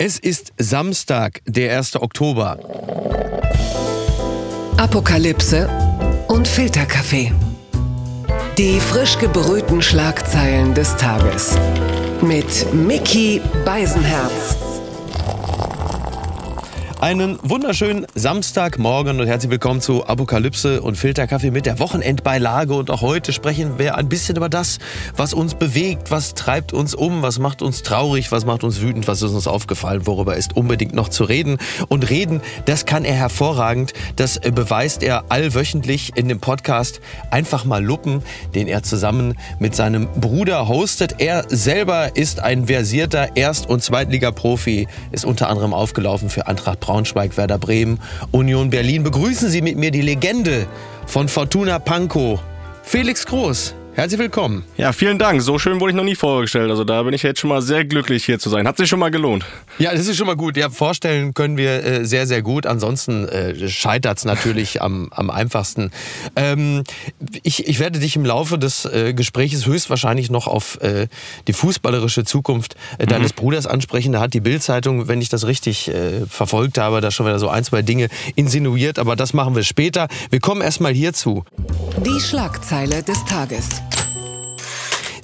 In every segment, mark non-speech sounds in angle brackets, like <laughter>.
Es ist Samstag, der 1. Oktober. Apokalypse und Filterkaffee. Die frisch gebrühten Schlagzeilen des Tages. Mit Mickey Beisenherz. Einen wunderschönen Samstagmorgen und herzlich willkommen zu Apokalypse und Filterkaffee mit der Wochenendbeilage. Und auch heute sprechen wir ein bisschen über das, was uns bewegt, was treibt uns um, was macht uns traurig, was macht uns wütend, was ist uns aufgefallen, worüber ist unbedingt noch zu reden. Und reden, das kann er hervorragend. Das beweist er allwöchentlich in dem Podcast Einfach mal Luppen, den er zusammen mit seinem Bruder hostet. Er selber ist ein versierter Erst- und Zweitliga-Profi, ist unter anderem aufgelaufen für Eintracht Braunschweig, Werder Bremen, Union Berlin. Begrüßen Sie mit mir die Legende von Fortuna Pankow, Felix Groß. Herzlich willkommen. Ja, vielen Dank. So schön wurde ich noch nie vorgestellt. Also da bin ich jetzt schon mal sehr glücklich hier zu sein. Hat sich schon mal gelohnt. Ja, das ist schon mal gut. Ja, vorstellen können wir äh, sehr, sehr gut. Ansonsten äh, scheitert es natürlich am, am einfachsten. Ähm, ich, ich werde dich im Laufe des äh, Gespräches höchstwahrscheinlich noch auf äh, die fußballerische Zukunft äh, deines mhm. Bruders ansprechen. Da hat die Bild-Zeitung, wenn ich das richtig äh, verfolgt habe, da schon wieder so ein, zwei Dinge insinuiert. Aber das machen wir später. Wir kommen erstmal hierzu. Die Schlagzeile des Tages.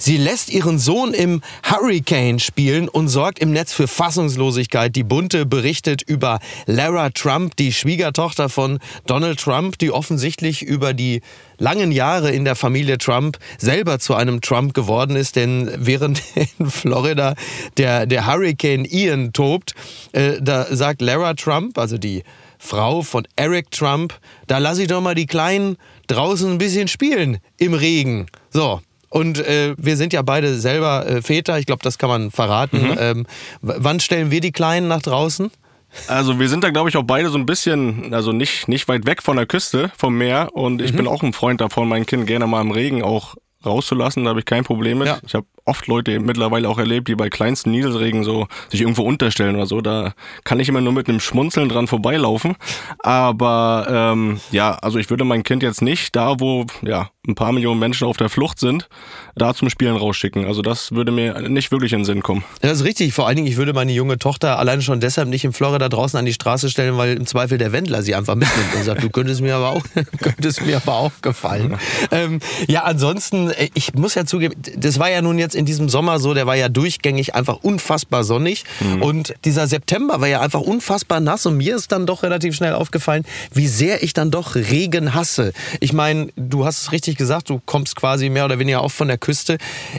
Sie lässt ihren Sohn im Hurricane spielen und sorgt im Netz für Fassungslosigkeit. Die Bunte berichtet über Lara Trump, die Schwiegertochter von Donald Trump, die offensichtlich über die langen Jahre in der Familie Trump selber zu einem Trump geworden ist, denn während <laughs> in Florida der, der Hurricane Ian tobt, äh, da sagt Lara Trump, also die Frau von Eric Trump, da lass ich doch mal die Kleinen draußen ein bisschen spielen im Regen. So, und äh, wir sind ja beide selber äh, Väter, ich glaube, das kann man verraten. Mhm. Ähm, wann stellen wir die Kleinen nach draußen? Also wir sind da, glaube ich, auch beide so ein bisschen, also nicht, nicht weit weg von der Küste, vom Meer. Und ich mhm. bin auch ein Freund davon, mein Kind gerne mal im Regen auch rauszulassen. Da habe ich kein Problem mit. Ja. Ich habe oft Leute mittlerweile auch erlebt, die bei kleinsten Nieselregen so sich irgendwo unterstellen oder so. Da kann ich immer nur mit einem Schmunzeln dran vorbeilaufen. Aber ähm, ja, also ich würde mein Kind jetzt nicht da, wo ja ein paar Millionen Menschen auf der Flucht sind, da zum Spielen rausschicken. Also das würde mir nicht wirklich in den Sinn kommen. Das ist richtig. Vor allen Dingen, ich würde meine junge Tochter alleine schon deshalb nicht in Florida draußen an die Straße stellen, weil im Zweifel der Wendler sie einfach mitnimmt und sagt, du könntest mir aber auch, <laughs> könntest mir aber auch gefallen. ähm, ja, ansonsten, äh, ich muss ja zugeben, das war ja nun jetzt in diesem Sommer so, der war ja durchgängig einfach unfassbar sonnig. Mhm. Und dieser September war ja einfach unfassbar nass. Und mir ist dann doch relativ schnell aufgefallen, wie sehr ich dann doch Regen hasse. Ich meine, du hast es richtig gesagt, du kommst quasi mehr oder weniger auch von der Küste.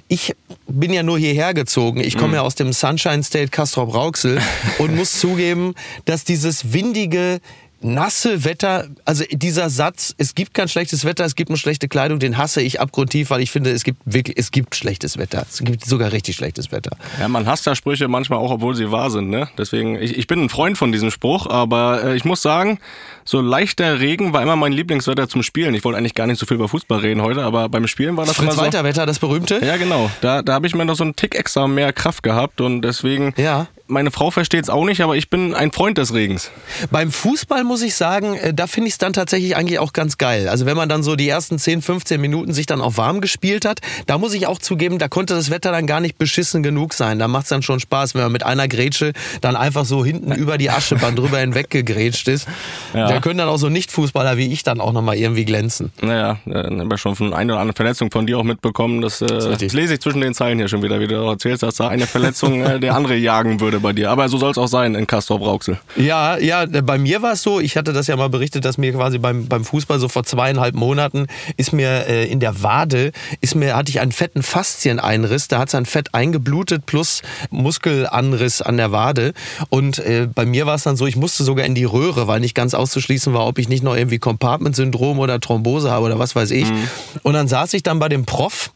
Ich bin ja nur hierher gezogen. Ich komme mhm. ja aus dem Sunshine State Castrop-Rauxel und muss <laughs> zugeben, dass dieses windige, nasse Wetter, also dieser Satz, es gibt kein schlechtes Wetter, es gibt nur schlechte Kleidung, den hasse ich abgrundtief, weil ich finde, es gibt wirklich, es gibt schlechtes Wetter. Es gibt sogar richtig schlechtes Wetter. Ja, man hasst ja Sprüche manchmal auch, obwohl sie wahr sind, ne? Deswegen, ich, ich bin ein Freund von diesem Spruch, aber äh, ich muss sagen, so leichter Regen war immer mein Lieblingswetter zum Spielen. Ich wollte eigentlich gar nicht so viel über Fußball reden heute, aber beim Spielen war das Fritz immer so. Wetter, das berühmte? Ja, genau. Da, da habe ich mir noch so einen Tick extra mehr Kraft gehabt und deswegen ja meine Frau versteht es auch nicht, aber ich bin ein Freund des Regens. Beim Fußball muss ich sagen, äh, da finde ich es dann tatsächlich eigentlich auch ganz geil. Also wenn man dann so die ersten 10, 15 Minuten sich dann auch warm gespielt hat, da muss ich auch zugeben, da konnte das Wetter dann gar nicht beschissen genug sein. Da macht es dann schon Spaß, wenn man mit einer Grätsche dann einfach so hinten über die Aschebahn drüber hinweg gegrätscht ist. Ja. Da können dann auch so Nicht-Fußballer wie ich dann auch nochmal irgendwie glänzen. Naja, dann haben wir schon von einer oder anderen Verletzung von dir auch mitbekommen. Das, äh, das, das lese ich zwischen den Zeilen hier schon wieder, wie du erzählst, dass da eine Verletzung <laughs> äh, der andere jagen würde bei dir. Aber so soll es auch sein in Castor Brauxel. Ja, ja, bei mir war es so, ich hatte das ja mal berichtet, dass mir quasi beim, beim Fußball so vor zweieinhalb Monaten ist mir äh, in der Wade, ist mir, hatte ich einen fetten Faszieneinriss, da hat es ein Fett eingeblutet plus Muskelanriss an der Wade. Und äh, bei mir war es dann so, ich musste sogar in die Röhre, weil nicht ganz auszuschließen war, ob ich nicht noch irgendwie Compartment-Syndrom oder Thrombose habe oder was weiß ich. Mhm. Und dann saß ich dann bei dem Prof,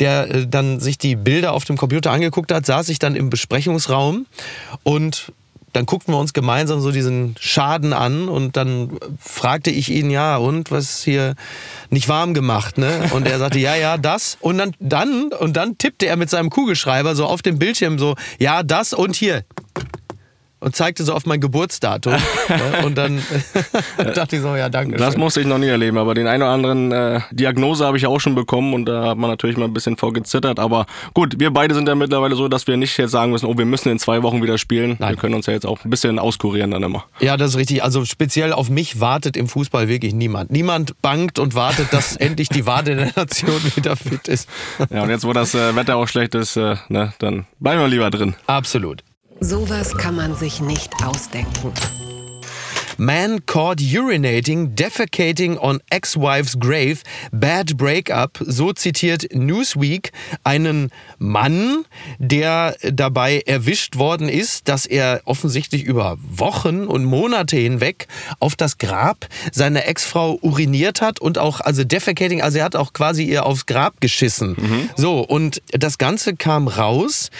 der äh, dann sich die Bilder auf dem Computer angeguckt hat, saß ich dann im Besprechungsraum und dann guckten wir uns gemeinsam so diesen Schaden an und dann fragte ich ihn, ja, und was hier nicht warm gemacht, ne? Und er sagte, ja, ja, das. Und dann, dann, und dann tippte er mit seinem Kugelschreiber so auf dem Bildschirm so, ja, das und hier. Und zeigte so auf mein Geburtsdatum. <laughs> und dann <laughs> dachte ich so, ja, danke. Das musste ich noch nie erleben, aber den einen oder anderen äh, Diagnose habe ich auch schon bekommen und da hat man natürlich mal ein bisschen vorgezittert. Aber gut, wir beide sind ja mittlerweile so, dass wir nicht jetzt sagen müssen, oh, wir müssen in zwei Wochen wieder spielen. Nein. Wir können uns ja jetzt auch ein bisschen auskurieren dann immer. Ja, das ist richtig. Also speziell auf mich wartet im Fußball wirklich niemand. Niemand bangt und wartet, dass <laughs> endlich die Wade der Nation wieder fit ist. Ja, und jetzt, wo das äh, Wetter auch schlecht ist, äh, ne, dann bleiben wir lieber drin. Absolut. Sowas kann man sich nicht ausdenken. Man caught urinating, defecating on ex-wife's grave, bad breakup. So zitiert Newsweek einen Mann, der dabei erwischt worden ist, dass er offensichtlich über Wochen und Monate hinweg auf das Grab seiner Ex-Frau uriniert hat und auch, also defecating, also er hat auch quasi ihr aufs Grab geschissen. Mhm. So, und das Ganze kam raus,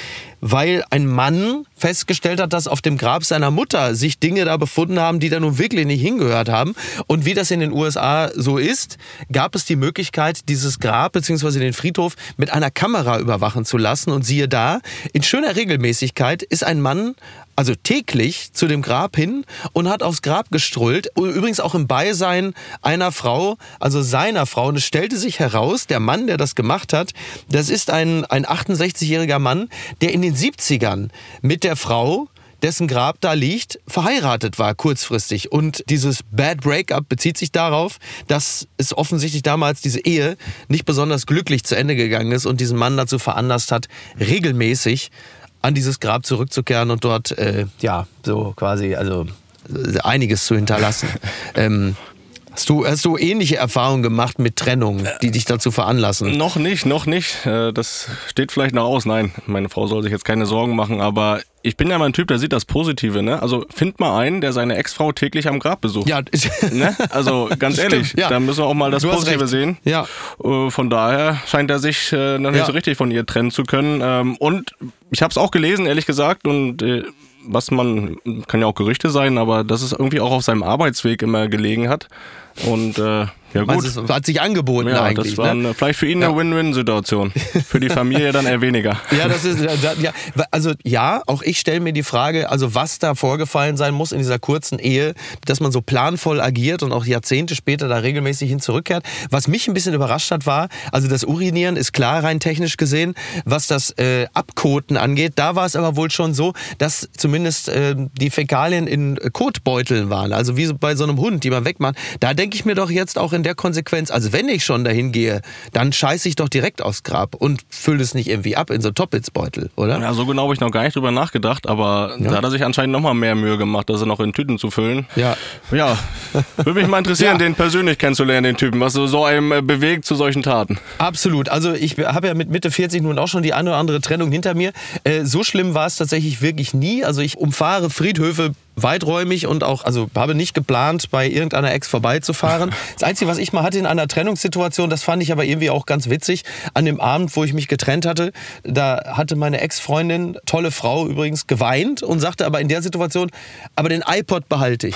weil ein Mann festgestellt hat, dass auf dem Grab seiner Mutter sich Dinge da befunden haben, die da nun wirklich nicht hingehört haben. Und wie das in den USA so ist, gab es die Möglichkeit, dieses Grab bzw. den Friedhof mit einer Kamera überwachen zu lassen. Und siehe da, in schöner Regelmäßigkeit ist ein Mann also täglich zu dem Grab hin und hat aufs Grab gestrullt. Übrigens auch im Beisein einer Frau, also seiner Frau. Und es stellte sich heraus, der Mann, der das gemacht hat, das ist ein, ein 68-jähriger Mann, der in den 70ern mit der Frau dessen Grab da liegt, verheiratet war kurzfristig. Und dieses Bad Breakup bezieht sich darauf, dass es offensichtlich damals diese Ehe nicht besonders glücklich zu Ende gegangen ist und diesen Mann dazu veranlasst hat, regelmäßig an dieses Grab zurückzukehren und dort, äh, ja, so quasi, also äh, einiges zu hinterlassen. <laughs> ähm, Hast du, hast du ähnliche Erfahrungen gemacht mit Trennungen, die dich dazu veranlassen? Noch nicht, noch nicht. Äh, das steht vielleicht noch aus. Nein, meine Frau soll sich jetzt keine Sorgen machen, aber ich bin ja mal ein Typ, der sieht das Positive, ne? Also find mal einen, der seine Ex-Frau täglich am Grab besucht. Ja. <laughs> ne? Also ganz <laughs> ehrlich, Stimmt, ja. da müssen wir auch mal das Positive sehen. Ja. Äh, von daher scheint er sich noch nicht ja. so richtig von ihr trennen zu können. Ähm, und ich habe es auch gelesen, ehrlich gesagt, und äh, was man, kann ja auch Gerüchte sein, aber dass es irgendwie auch auf seinem Arbeitsweg immer gelegen hat. Und äh, ja gut. Es hat sich angeboten ja, eigentlich. Das war ne? vielleicht für ihn eine Win-Win-Situation. Für die <laughs> Familie dann eher weniger. ja, das ist ja, also ja, auch ich stelle mir die Frage, also was da vorgefallen sein muss in dieser kurzen Ehe, dass man so planvoll agiert und auch Jahrzehnte später da regelmäßig hin zurückkehrt. Was mich ein bisschen überrascht hat, war, also das Urinieren ist klar rein technisch gesehen, was das äh, Abkoten angeht. Da war es aber wohl schon so, dass zumindest äh, die Fäkalien in Kotbeuteln waren, also wie bei so einem Hund, die man wegmacht. Da denke ich mir doch jetzt auch in der Konsequenz, also wenn ich schon dahin gehe, dann scheiße ich doch direkt aufs Grab und fülle es nicht irgendwie ab in so Toppitsbeutel, oder? Ja, so genau habe ich noch gar nicht drüber nachgedacht, aber ja. da hat er sich anscheinend noch mal mehr Mühe gemacht, das noch in Tüten zu füllen. Ja. Ja, <laughs> würde mich mal interessieren, ja. den persönlich kennenzulernen, den Typen, was so einem äh, bewegt zu solchen Taten. Absolut. Also ich habe ja mit Mitte 40 nun auch schon die eine oder andere Trennung hinter mir. Äh, so schlimm war es tatsächlich wirklich nie. Also ich umfahre Friedhöfe weiträumig und auch, also habe nicht geplant, bei irgendeiner Ex vorbeizufahren. <laughs> Das Einzige, was ich mal hatte in einer Trennungssituation, das fand ich aber irgendwie auch ganz witzig, an dem Abend, wo ich mich getrennt hatte, da hatte meine Ex-Freundin, tolle Frau übrigens, geweint und sagte aber in der Situation, aber den iPod behalte ich.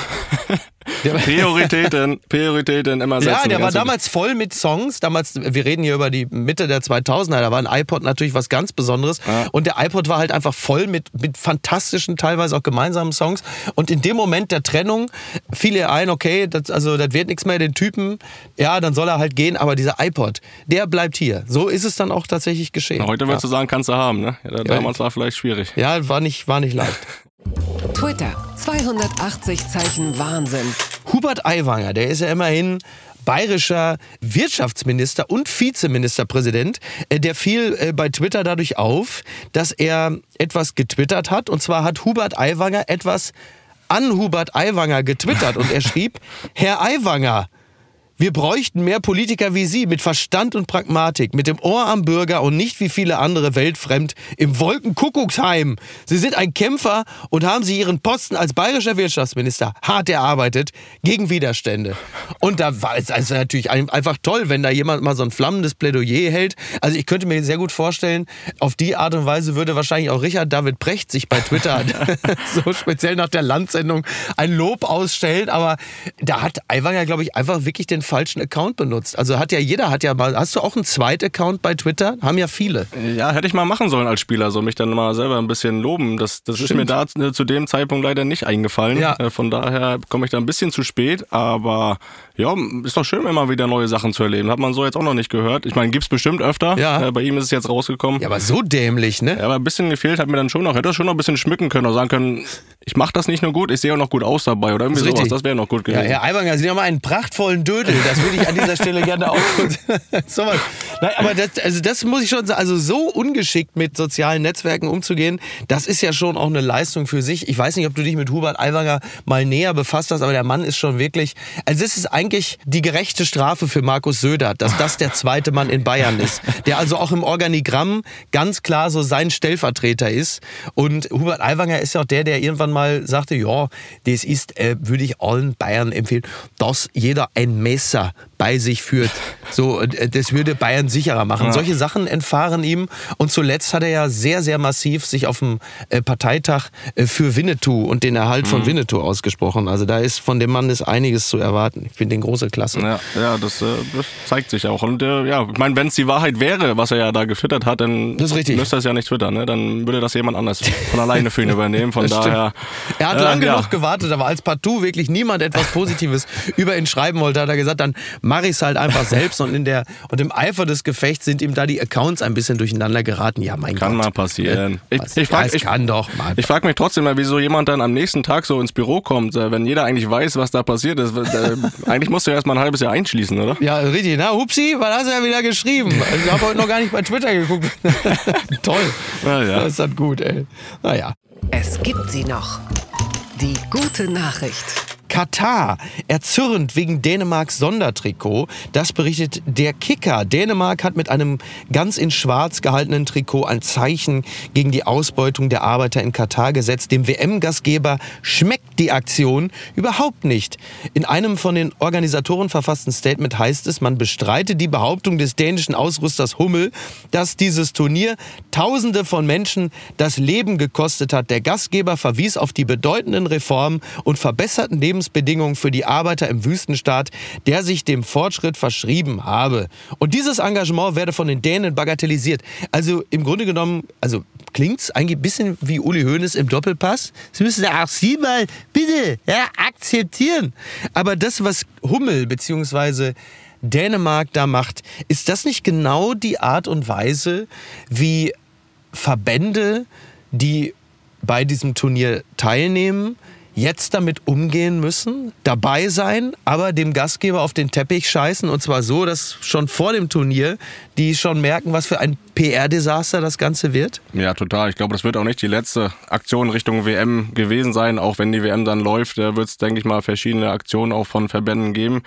<laughs> Prioritäten, Prioritäten immer setzen. Ja, der war damals voll mit Songs. Damals, wir reden hier über die Mitte der 2000er, da war ein iPod natürlich was ganz Besonderes. Ja. Und der iPod war halt einfach voll mit, mit fantastischen, teilweise auch gemeinsamen Songs. Und in dem Moment der Trennung fiel ihr ein, okay, das, also das wird nichts mehr, den Typen, ja, dann soll er halt gehen, aber dieser iPod, der bleibt hier. So ist es dann auch tatsächlich geschehen. Na, heute würdest ja. du sagen, kannst du haben, ne? Ja, damals war vielleicht schwierig. Ja, war nicht, war nicht leicht. <laughs> Twitter, 280 Zeichen Wahnsinn. Hubert Aiwanger, der ist ja immerhin bayerischer Wirtschaftsminister und Vizeministerpräsident, äh, der fiel äh, bei Twitter dadurch auf, dass er etwas getwittert hat. Und zwar hat Hubert Aiwanger etwas an Hubert Aiwanger getwittert und er schrieb, <laughs> Herr Aiwanger, wir bräuchten mehr Politiker wie Sie mit Verstand und Pragmatik, mit dem Ohr am Bürger und nicht wie viele andere weltfremd im Wolkenkuckucksheim. Sie sind ein Kämpfer und haben Sie Ihren Posten als bayerischer Wirtschaftsminister hart erarbeitet gegen Widerstände. Und da war es also natürlich einfach toll, wenn da jemand mal so ein flammendes Plädoyer hält. Also ich könnte mir sehr gut vorstellen, auf die Art und Weise würde wahrscheinlich auch Richard David Brecht sich bei Twitter <laughs> <laughs> so speziell nach der Landsendung ein Lob ausstellen. Aber da hat Aiwanger, glaube ich, einfach wirklich den falschen Account benutzt. Also hat ja jeder hat ja mal. Hast du auch einen Zweit-Account bei Twitter? Haben ja viele. Ja, hätte ich mal machen sollen als Spieler, so mich dann mal selber ein bisschen loben. Das, das ist mir da zu dem Zeitpunkt leider nicht eingefallen. Ja. Äh, von daher komme ich da ein bisschen zu spät, aber ja, ist doch schön, immer wieder neue Sachen zu erleben. Hat man so jetzt auch noch nicht gehört. Ich meine, gibt's bestimmt öfter. Ja. Äh, bei ihm ist es jetzt rausgekommen. Ja, aber so dämlich, ne? Ja, aber ein bisschen gefehlt hat mir dann schon noch. Hätte er schon noch ein bisschen schmücken können oder sagen können, ich mache das nicht nur gut, ich sehe auch noch gut aus dabei oder irgendwie das sowas. Das wäre noch gut gewesen. Ja, Herr Aiwanger, Sie haben einen prachtvollen Dödel. Das würde ich an dieser Stelle gerne auch <laughs> <laughs> so was. Nein, aber das, also das muss ich schon sagen. Also so ungeschickt mit sozialen Netzwerken umzugehen, das ist ja schon auch eine Leistung für sich. Ich weiß nicht, ob du dich mit Hubert Aiwanger mal näher befasst hast, aber der Mann ist schon wirklich. Also das ist eigentlich die gerechte Strafe für Markus Söder, dass das der zweite Mann in Bayern ist, der also auch im Organigramm ganz klar so sein Stellvertreter ist. Und Hubert Aiwanger ist ja auch der, der irgendwann mal sagte, ja, das ist, äh, würde ich allen Bayern empfehlen, dass jeder ein Messer bei sich führt. So, äh, das würde Bayern sicherer machen. Ja. Solche Sachen entfahren ihm. Und zuletzt hat er ja sehr, sehr massiv sich auf dem äh, Parteitag äh, für Winnetou und den Erhalt mhm. von Winnetou ausgesprochen. Also da ist von dem Mann ist einiges zu erwarten. Ich finde den große Klasse. Ja, ja das, das zeigt sich auch. Und ja, ich meine, wenn es die Wahrheit wäre, was er ja da gefüttert hat, dann müsste er es ja nicht twittern. Ne? Dann würde das jemand anders von alleine für ihn übernehmen. Von daher. Er hat äh, lang genug gewartet, aber als partout wirklich niemand etwas Positives <laughs> über ihn schreiben wollte, hat er gesagt, dann mache ich es halt einfach selbst und in der und im Eifer des Gefechts sind ihm da die Accounts ein bisschen durcheinander geraten. Ja, mein kann Gott. Kann mal passieren. Ich, ich frage ja, kann doch mal. Ich frage mich trotzdem mal, wieso jemand dann am nächsten Tag so ins Büro kommt, äh, wenn jeder eigentlich weiß, was da passiert ist. <laughs> Eigentlich musst du erst mal ein halbes Jahr einschließen, oder? Ja, richtig. Na, Hupsi, was hast du ja wieder geschrieben? Ich habe heute noch gar nicht bei Twitter geguckt. <laughs> Toll. Na ja. Das ist halt gut, ey. Naja. Es gibt sie noch. Die gute Nachricht. Katar erzürnt wegen Dänemarks Sondertrikot. Das berichtet der Kicker. Dänemark hat mit einem ganz in schwarz gehaltenen Trikot ein Zeichen gegen die Ausbeutung der Arbeiter in Katar gesetzt. Dem WM-Gastgeber schmeckt die Aktion überhaupt nicht. In einem von den Organisatoren verfassten Statement heißt es, man bestreitet die Behauptung des dänischen Ausrüsters Hummel, dass dieses Turnier Tausende von Menschen das Leben gekostet hat. Der Gastgeber verwies auf die bedeutenden Reformen und verbesserten Lebens Lebensbedingungen für die Arbeiter im Wüstenstaat, der sich dem Fortschritt verschrieben habe. Und dieses Engagement werde von den Dänen bagatellisiert. Also im Grunde genommen, also klingt es eigentlich ein bisschen wie Uli Hoeneß im Doppelpass. Sie müssen auch Sie mal bitte ja, akzeptieren. Aber das, was Hummel bzw. Dänemark da macht, ist das nicht genau die Art und Weise, wie Verbände, die bei diesem Turnier teilnehmen, jetzt damit umgehen müssen, dabei sein, aber dem Gastgeber auf den Teppich scheißen und zwar so, dass schon vor dem Turnier die schon merken, was für ein PR-Desaster das Ganze wird? Ja, total. Ich glaube, das wird auch nicht die letzte Aktion Richtung WM gewesen sein, auch wenn die WM dann läuft, da wird es, denke ich mal, verschiedene Aktionen auch von Verbänden geben.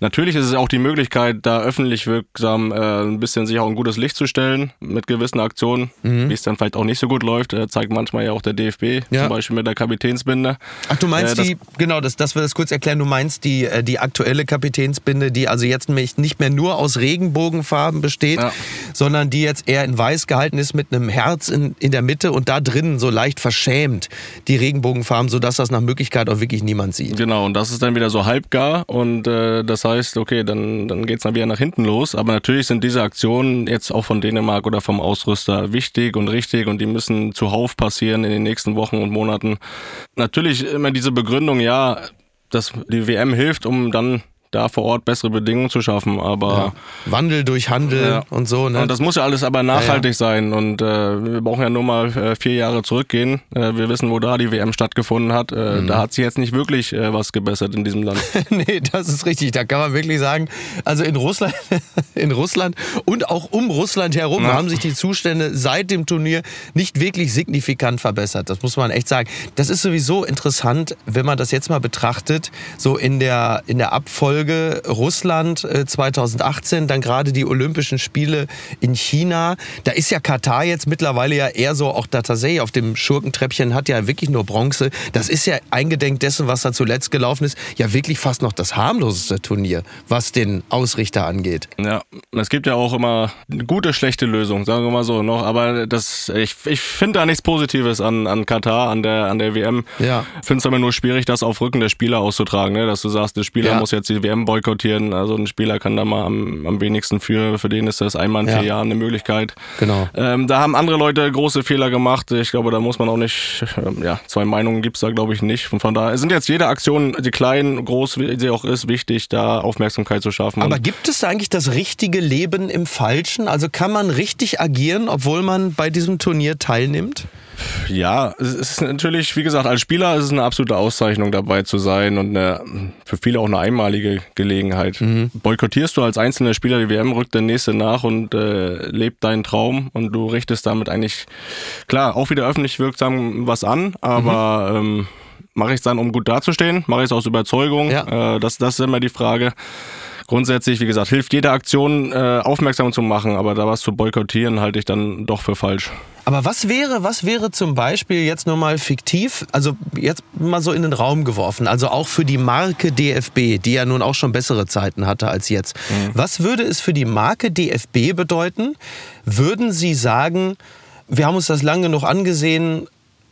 Natürlich ist es auch die Möglichkeit, da öffentlich wirksam äh, ein bisschen sich auch ein gutes Licht zu stellen mit gewissen Aktionen, mhm. wie es dann vielleicht auch nicht so gut läuft. Äh, zeigt manchmal ja auch der DFB, ja. zum Beispiel mit der Kapitänsbinde. Ach, du meinst äh, die, genau, das, das wir das kurz erklären, du meinst die, äh, die aktuelle Kapitänsbinde, die also jetzt nicht mehr nur aus Regenbogenfarben besteht, ja. sondern die jetzt eher in weiß gehalten ist mit einem Herz in, in der Mitte und da drinnen so leicht verschämt die Regenbogenfarben, sodass das nach Möglichkeit auch wirklich niemand sieht. Genau, und das ist dann wieder so halbgar und äh, das heißt, okay, dann, dann geht es dann wieder nach hinten los. Aber natürlich sind diese Aktionen jetzt auch von Dänemark oder vom Ausrüster wichtig und richtig und die müssen zuhauf passieren in den nächsten Wochen und Monaten. Natürlich immer diese Begründung, ja, dass die WM hilft, um dann da vor Ort bessere Bedingungen zu schaffen. Aber ja. Wandel durch Handel ja. und so. Ne? Und das muss ja alles aber nachhaltig ja, sein. Und äh, wir brauchen ja nur mal äh, vier Jahre zurückgehen. Äh, wir wissen, wo da die WM stattgefunden hat. Äh, mhm. Da hat sich jetzt nicht wirklich äh, was gebessert in diesem Land. <laughs> nee, das ist richtig. Da kann man wirklich sagen, also in Russland, <laughs> in Russland und auch um Russland herum haben sich die Zustände seit dem Turnier nicht wirklich signifikant verbessert. Das muss man echt sagen. Das ist sowieso interessant, wenn man das jetzt mal betrachtet, so in der, in der Abfolge Folge Russland 2018, äh, dann gerade die Olympischen Spiele in China. Da ist ja Katar jetzt mittlerweile ja eher so, auch da tatsächlich auf dem Schurkentreppchen hat ja wirklich nur Bronze. Das ist ja eingedenk dessen, was da zuletzt gelaufen ist, ja wirklich fast noch das harmloseste Turnier, was den Ausrichter angeht. Ja, es gibt ja auch immer gute, schlechte Lösungen, sagen wir mal so noch. Aber das, ich, ich finde da nichts Positives an, an Katar, an der, an der WM. Ja. Finde es aber nur schwierig, das auf Rücken der Spieler auszutragen, ne? dass du sagst, der Spieler ja. muss jetzt die WM boykottieren. Also ein Spieler kann da mal am, am wenigsten für. Für den ist das einmal in vier Jahren eine Möglichkeit. Genau. Ähm, da haben andere Leute große Fehler gemacht. Ich glaube, da muss man auch nicht, ähm, ja, zwei Meinungen gibt's da, glaube ich, nicht. Und von daher sind jetzt jede Aktion, die klein, groß wie sie auch ist, wichtig, da Aufmerksamkeit zu schaffen. Aber gibt es eigentlich das richtige Leben im Falschen? Also kann man richtig agieren, obwohl man bei diesem Turnier teilnimmt? Ja, es ist natürlich, wie gesagt, als Spieler ist es eine absolute Auszeichnung dabei zu sein und eine, für viele auch eine einmalige Gelegenheit. Mhm. Boykottierst du als einzelner Spieler die WM, rückt der nächste nach und äh, lebt deinen Traum und du richtest damit eigentlich, klar, auch wieder öffentlich wirksam was an, aber mhm. ähm, mache ich es dann, um gut dazustehen? Mache ich es aus Überzeugung? Ja. Äh, das, das ist immer die Frage grundsätzlich, wie gesagt, hilft jede Aktion äh, aufmerksam zu machen, aber da was zu boykottieren, halte ich dann doch für falsch. Aber was wäre, was wäre zum Beispiel jetzt nur mal fiktiv, also jetzt mal so in den Raum geworfen, also auch für die Marke DFB, die ja nun auch schon bessere Zeiten hatte als jetzt. Mhm. Was würde es für die Marke DFB bedeuten? Würden Sie sagen, wir haben uns das lange genug angesehen,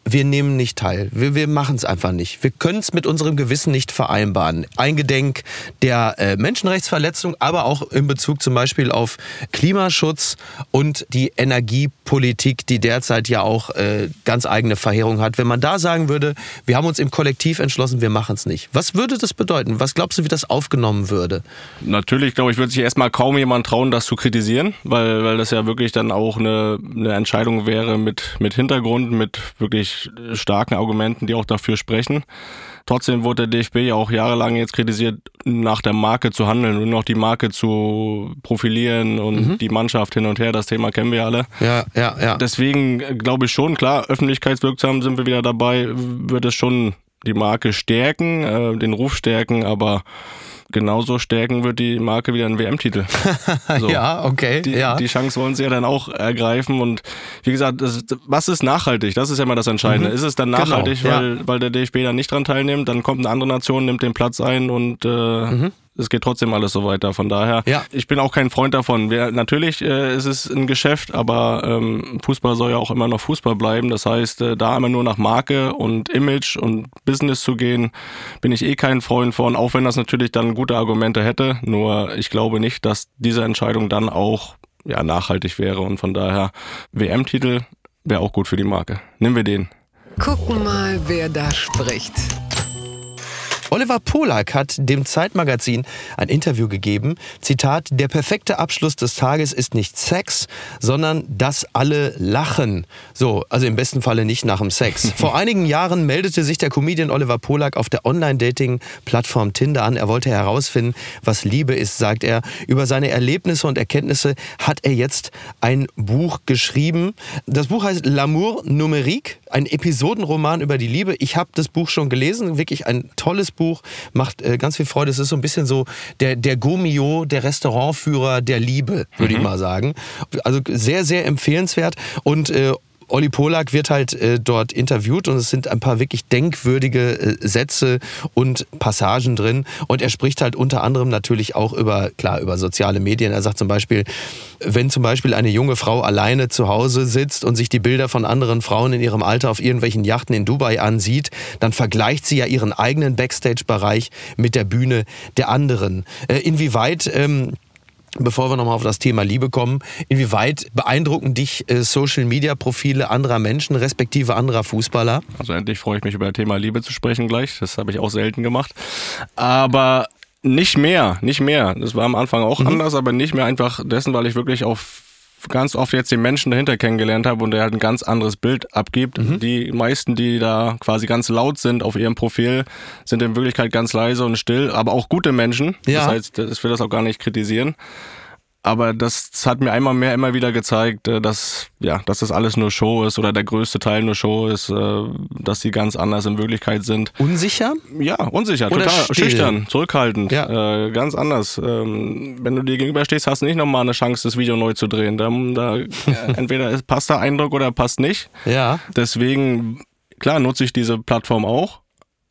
wir nehmen nicht teil. Wir, wir machen es einfach nicht. Wir können es mit unserem Gewissen nicht vereinbaren. Eingedenk der äh, Menschenrechtsverletzung, aber auch in Bezug zum Beispiel auf Klimaschutz und die Energiepolitik, die derzeit ja auch äh, ganz eigene Verheerung hat. Wenn man da sagen würde, wir haben uns im Kollektiv entschlossen, wir machen es nicht. Was würde das bedeuten? Was glaubst du, wie das aufgenommen würde? Natürlich, glaube ich, würde sich erstmal kaum jemand trauen, das zu kritisieren, weil, weil das ja wirklich dann auch eine, eine Entscheidung wäre mit, mit Hintergrund, mit wirklich starken Argumenten, die auch dafür sprechen. Trotzdem wurde der DFB ja auch jahrelang jetzt kritisiert, nach der Marke zu handeln und noch die Marke zu profilieren und mhm. die Mannschaft hin und her. Das Thema kennen wir alle. Ja, ja, ja. Deswegen glaube ich schon, klar, öffentlichkeitswirksam sind wir wieder dabei, wird es schon die Marke stärken, äh, den Ruf stärken, aber genauso stärken wird die Marke wieder einen WM-Titel. <laughs> So. ja, okay. Die, ja. die Chance wollen sie ja dann auch ergreifen. Und wie gesagt, das, was ist nachhaltig? Das ist ja immer das Entscheidende. Mhm. Ist es dann nachhaltig, genau, weil, ja. weil der DFB dann nicht dran teilnimmt? Dann kommt eine andere Nation, nimmt den Platz ein und äh, mhm es geht trotzdem alles so weiter. Von daher, ja. ich bin auch kein Freund davon. Wir, natürlich äh, ist es ein Geschäft, aber ähm, Fußball soll ja auch immer noch Fußball bleiben. Das heißt, äh, da immer nur nach Marke und Image und Business zu gehen, bin ich eh kein Freund von, auch wenn das natürlich dann gute Argumente hätte. Nur ich glaube nicht, dass diese Entscheidung dann auch ja, nachhaltig wäre. Und von daher, WM-Titel wäre auch gut für die Marke. Nehmen wir den. Gucken mal, wer da spricht. Oliver Polak hat dem Zeitmagazin ein Interview gegeben. Zitat, der perfekte Abschluss des Tages ist nicht Sex, sondern dass alle lachen. So, also im besten Falle nicht nach dem Sex. <laughs> Vor einigen Jahren meldete sich der Comedian Oliver Polak auf der Online-Dating-Plattform Tinder an. Er wollte herausfinden, was Liebe ist, sagt er. Über seine Erlebnisse und Erkenntnisse hat er jetzt ein Buch geschrieben. Das Buch heißt L'amour numérique, ein Episodenroman über die Liebe. Ich habe das Buch schon gelesen, wirklich ein tolles Buch, macht äh, ganz viel Freude. Es ist so ein bisschen so der, der Gomio, der Restaurantführer der Liebe, würde mhm. ich mal sagen. Also sehr, sehr empfehlenswert. Und äh, Olli Polak wird halt äh, dort interviewt und es sind ein paar wirklich denkwürdige äh, Sätze und Passagen drin. Und er spricht halt unter anderem natürlich auch über, klar, über soziale Medien. Er sagt zum Beispiel, wenn zum Beispiel eine junge Frau alleine zu Hause sitzt und sich die Bilder von anderen Frauen in ihrem Alter auf irgendwelchen Yachten in Dubai ansieht, dann vergleicht sie ja ihren eigenen Backstage-Bereich mit der Bühne der anderen. Äh, inwieweit ähm, Bevor wir nochmal auf das Thema Liebe kommen, inwieweit beeindrucken dich äh, Social-Media-Profile anderer Menschen, respektive anderer Fußballer? Also endlich freue ich mich über das Thema Liebe zu sprechen gleich. Das habe ich auch selten gemacht. Aber nicht mehr, nicht mehr. Das war am Anfang auch mhm. anders, aber nicht mehr einfach dessen, weil ich wirklich auf ganz oft jetzt den Menschen dahinter kennengelernt habe und der halt ein ganz anderes Bild abgibt. Mhm. Die meisten, die da quasi ganz laut sind auf ihrem Profil, sind in Wirklichkeit ganz leise und still, aber auch gute Menschen. Ja. Das heißt, ich will das auch gar nicht kritisieren. Aber das hat mir einmal mehr immer wieder gezeigt, äh, dass, ja, dass das alles nur Show ist oder der größte Teil nur Show ist, äh, dass sie ganz anders in Wirklichkeit sind. Unsicher? Ja, unsicher, oder total still. schüchtern, zurückhaltend, ja. äh, ganz anders. Ähm, wenn du dir gegenüberstehst, hast du nicht nochmal eine Chance, das Video neu zu drehen. Da, da <laughs> entweder passt der Eindruck oder passt nicht. Ja. Deswegen, klar, nutze ich diese Plattform auch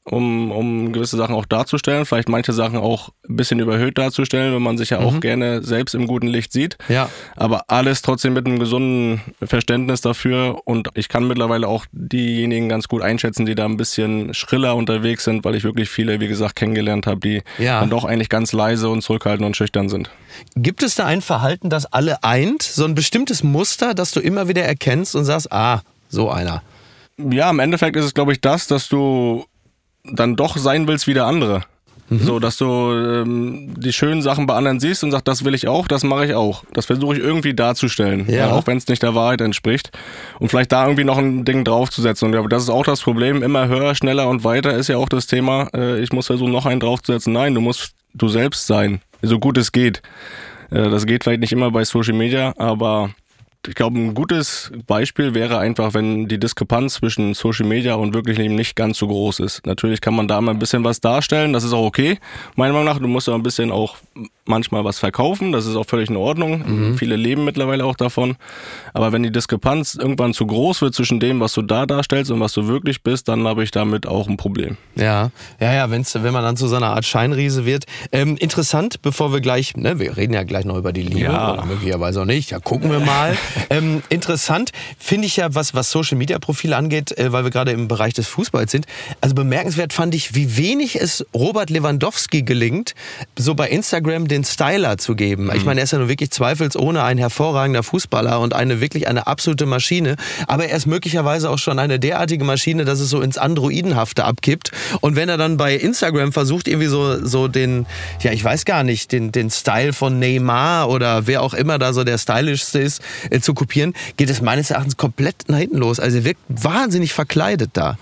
um, um gewisse Sachen auch darzustellen, vielleicht manche Sachen auch ein bisschen überhöht darzustellen, wenn man sich ja mhm. auch gerne selbst im guten Licht sieht. Ja. Aber alles trotzdem mit einem gesunden Verständnis dafür und ich kann mittlerweile auch diejenigen ganz gut einschätzen, die da ein bisschen schriller unterwegs sind, weil ich wirklich viele, wie gesagt, kennengelernt habe, die ja. dann doch eigentlich ganz leise und zurückhaltend und schüchtern sind. Gibt es da ein Verhalten, das alle eint? So ein bestimmtes Muster, das du immer wieder erkennst und sagst, ah, so einer? Ja, im Endeffekt ist es, glaube ich, das, dass du dann doch sein willst wie der andere. Mhm. So, dass du ähm, die schönen Sachen bei anderen siehst und sagst, das will ich auch, das mache ich auch. Das versuche ich irgendwie darzustellen, ja. Ja, auch wenn es nicht der Wahrheit entspricht. Und vielleicht da irgendwie noch ein Ding draufzusetzen. Und ja, das ist auch das Problem. Immer höher, schneller und weiter ist ja auch das Thema. Äh, ich muss versuchen, noch einen draufzusetzen. Nein, du musst du selbst sein, so gut es geht. Äh, das geht vielleicht nicht immer bei Social Media, aber ich glaube, ein gutes Beispiel wäre einfach, wenn die Diskrepanz zwischen Social Media und wirklich Leben nicht ganz so groß ist. Natürlich kann man da mal ein bisschen was darstellen, das ist auch okay. Meiner Meinung nach, du musst ja ein bisschen auch manchmal was verkaufen, das ist auch völlig in Ordnung. Mhm. Viele leben mittlerweile auch davon. Aber wenn die Diskrepanz irgendwann zu groß wird zwischen dem, was du da darstellst und was du wirklich bist, dann habe ich damit auch ein Problem. Ja, ja, ja, wenn's, wenn man dann zu so einer Art Scheinriese wird. Ähm, interessant, bevor wir gleich, ne, wir reden ja gleich noch über die Liebe, ja. möglicherweise auch nicht, ja, gucken wir mal. <laughs> ähm, interessant finde ich ja, was, was Social Media Profile angeht, äh, weil wir gerade im Bereich des Fußballs sind. Also bemerkenswert fand ich, wie wenig es Robert Lewandowski gelingt, so bei Instagram den Styler zu geben. Ich mhm. meine, er ist ja nun wirklich zweifelsohne ein hervorragender Fußballer und eine wirklich eine absolute Maschine. Aber er ist möglicherweise auch schon eine derartige Maschine, dass es so ins Androidenhafte abkippt. Und wenn er dann bei Instagram versucht, irgendwie so, so den, ja, ich weiß gar nicht, den, den Style von Neymar oder wer auch immer da so der stylischste ist, äh, zu kopieren, geht es meines Erachtens komplett nach hinten los. Also er wirkt wahnsinnig verkleidet da.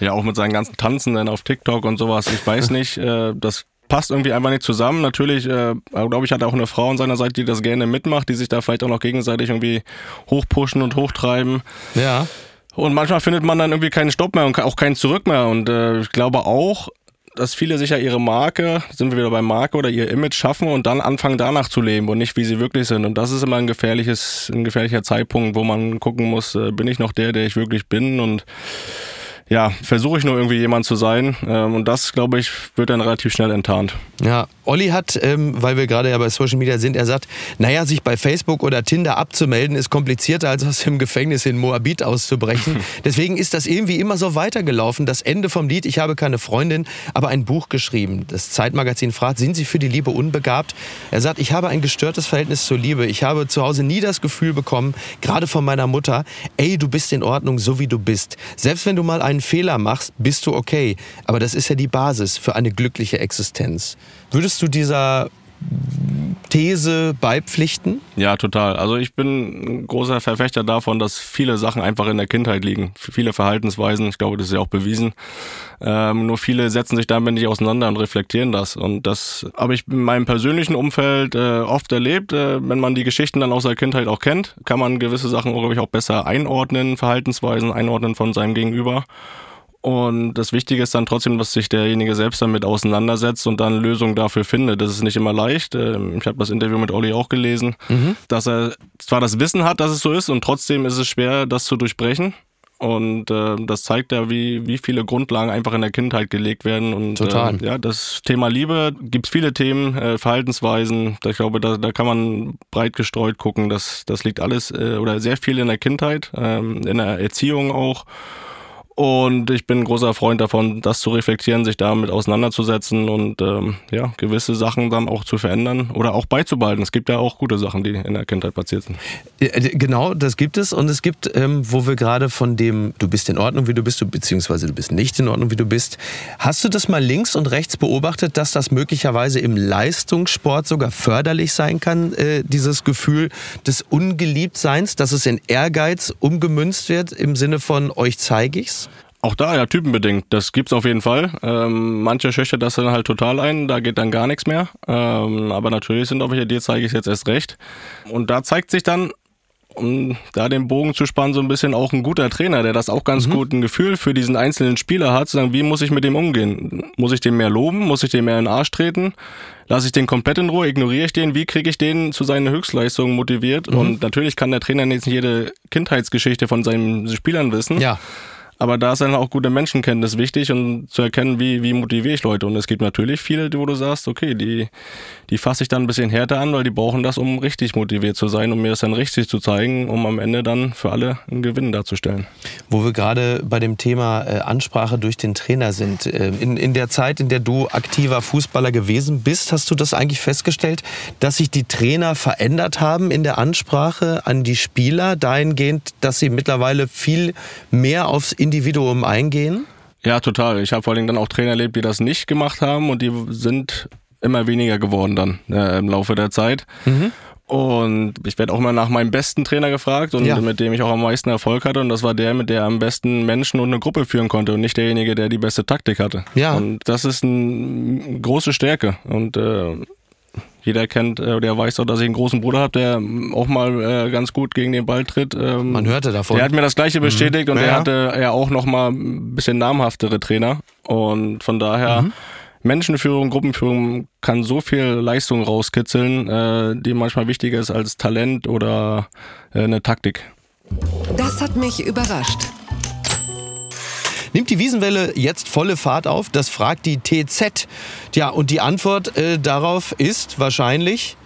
Ja, auch mit seinen ganzen Tanzen dann auf TikTok und sowas. Ich weiß <laughs> nicht, äh, das passt irgendwie einfach nicht zusammen. Natürlich, äh, glaube ich, hat er auch eine Frau an seiner Seite, die das gerne mitmacht, die sich da vielleicht auch noch gegenseitig irgendwie hochpushen und hochtreiben. Ja. Und manchmal findet man dann irgendwie keinen Stopp mehr und auch keinen Zurück mehr. Und äh, ich glaube auch, dass viele sich ja ihre Marke, sind wir wieder bei Marke oder ihr Image schaffen und dann anfangen danach zu leben und nicht wie sie wirklich sind. Und das ist immer ein gefährliches, ein gefährlicher Zeitpunkt, wo man gucken muss, äh, bin ich noch der, der ich wirklich bin und ja, versuche ich nur irgendwie jemand zu sein. Ähm, und das, glaube ich, wird dann relativ schnell enttarnt. Ja, Olli hat, ähm, weil wir gerade ja bei Social Media sind, er sagt, naja, sich bei Facebook oder Tinder abzumelden, ist komplizierter, als aus dem Gefängnis in Moabit auszubrechen. <laughs> Deswegen ist das irgendwie immer so weitergelaufen. Das Ende vom Lied, ich habe keine Freundin, aber ein Buch geschrieben. Das Zeitmagazin fragt, sind Sie für die Liebe unbegabt? Er sagt, ich habe ein gestörtes Verhältnis zur Liebe. Ich habe zu Hause nie das Gefühl bekommen, gerade von meiner Mutter, ey, du bist in Ordnung, so wie du bist. Selbst wenn du mal einen Fehler machst, bist du okay. Aber das ist ja die Basis für eine glückliche Existenz. Würdest du dieser These beipflichten? Ja, total. Also ich bin ein großer Verfechter davon, dass viele Sachen einfach in der Kindheit liegen. Viele Verhaltensweisen, ich glaube, das ist ja auch bewiesen. Ähm, nur viele setzen sich damit nicht auseinander und reflektieren das. Und das habe ich in meinem persönlichen Umfeld äh, oft erlebt. Äh, wenn man die Geschichten dann aus der Kindheit auch kennt, kann man gewisse Sachen, glaube ich, auch besser einordnen, Verhaltensweisen einordnen von seinem Gegenüber. Und das Wichtige ist dann trotzdem, dass sich derjenige selbst damit auseinandersetzt und dann Lösungen dafür findet. Das ist nicht immer leicht. Ähm, ich habe das Interview mit Olli auch gelesen, mhm. dass er zwar das Wissen hat, dass es so ist, und trotzdem ist es schwer, das zu durchbrechen. Und äh, das zeigt ja, wie, wie viele Grundlagen einfach in der Kindheit gelegt werden. Und Total. Äh, ja, das Thema Liebe gibt es viele Themen, äh, Verhaltensweisen. Ich glaube, da, da kann man breit gestreut gucken. Das, das liegt alles äh, oder sehr viel in der Kindheit, ähm, in der Erziehung auch. Und ich bin ein großer Freund davon, das zu reflektieren, sich damit auseinanderzusetzen und ähm, ja, gewisse Sachen dann auch zu verändern oder auch beizubehalten. Es gibt ja auch gute Sachen, die in der Kindheit passiert sind. Genau, das gibt es. Und es gibt, ähm, wo wir gerade von dem, du bist in Ordnung, wie du bist, beziehungsweise du bist nicht in Ordnung, wie du bist. Hast du das mal links und rechts beobachtet, dass das möglicherweise im Leistungssport sogar förderlich sein kann, äh, dieses Gefühl des Ungeliebtseins, dass es in Ehrgeiz umgemünzt wird im Sinne von euch zeige ich's? Auch da, ja, typenbedingt. Das gibt's auf jeden Fall. Ähm, manche schüchtern das dann halt total ein, da geht dann gar nichts mehr. Ähm, aber natürlich sind auch welche, dir zeige ich jetzt erst recht. Und da zeigt sich dann, um da den Bogen zu spannen, so ein bisschen auch ein guter Trainer, der das auch ganz mhm. gut ein Gefühl für diesen einzelnen Spieler hat, zu sagen, wie muss ich mit dem umgehen? Muss ich den mehr loben? Muss ich den mehr in den Arsch treten? Lasse ich den komplett in Ruhe? Ignoriere ich den? Wie kriege ich den zu seinen Höchstleistungen motiviert? Mhm. Und natürlich kann der Trainer jetzt nicht jede Kindheitsgeschichte von seinen Spielern wissen. Ja. Aber da ist dann auch gute Menschenkenntnis wichtig und zu erkennen, wie, wie motiviere ich Leute. Und es gibt natürlich viele, wo du sagst, okay, die, die fasse ich dann ein bisschen härter an, weil die brauchen das, um richtig motiviert zu sein, um mir das dann richtig zu zeigen, um am Ende dann für alle einen Gewinn darzustellen. Wo wir gerade bei dem Thema äh, Ansprache durch den Trainer sind. Äh, in, in der Zeit, in der du aktiver Fußballer gewesen bist, hast du das eigentlich festgestellt, dass sich die Trainer verändert haben in der Ansprache an die Spieler, dahingehend, dass sie mittlerweile viel mehr aufs Individuum eingehen? Ja, total. Ich habe vor allem dann auch Trainer erlebt, die das nicht gemacht haben und die sind immer weniger geworden dann äh, im Laufe der Zeit. Mhm. Und ich werde auch immer nach meinem besten Trainer gefragt und ja. mit dem ich auch am meisten Erfolg hatte. Und das war der, mit der am besten Menschen und eine Gruppe führen konnte und nicht derjenige, der die beste Taktik hatte. Ja. Und das ist eine große Stärke. Und äh, jeder kennt, äh, der weiß auch, dass ich einen großen Bruder habe, der auch mal äh, ganz gut gegen den Ball tritt. Ähm, Man hörte davon. Der hat mir das Gleiche mhm. bestätigt mhm. und ja. der hatte ja auch noch mal ein bisschen namhaftere Trainer. Und von daher... Mhm Menschenführung, Gruppenführung kann so viel Leistung rauskitzeln, äh, die manchmal wichtiger ist als Talent oder äh, eine Taktik. Das hat mich überrascht. Nimmt die Wiesenwelle jetzt volle Fahrt auf? Das fragt die TZ. Ja, und die Antwort äh, darauf ist wahrscheinlich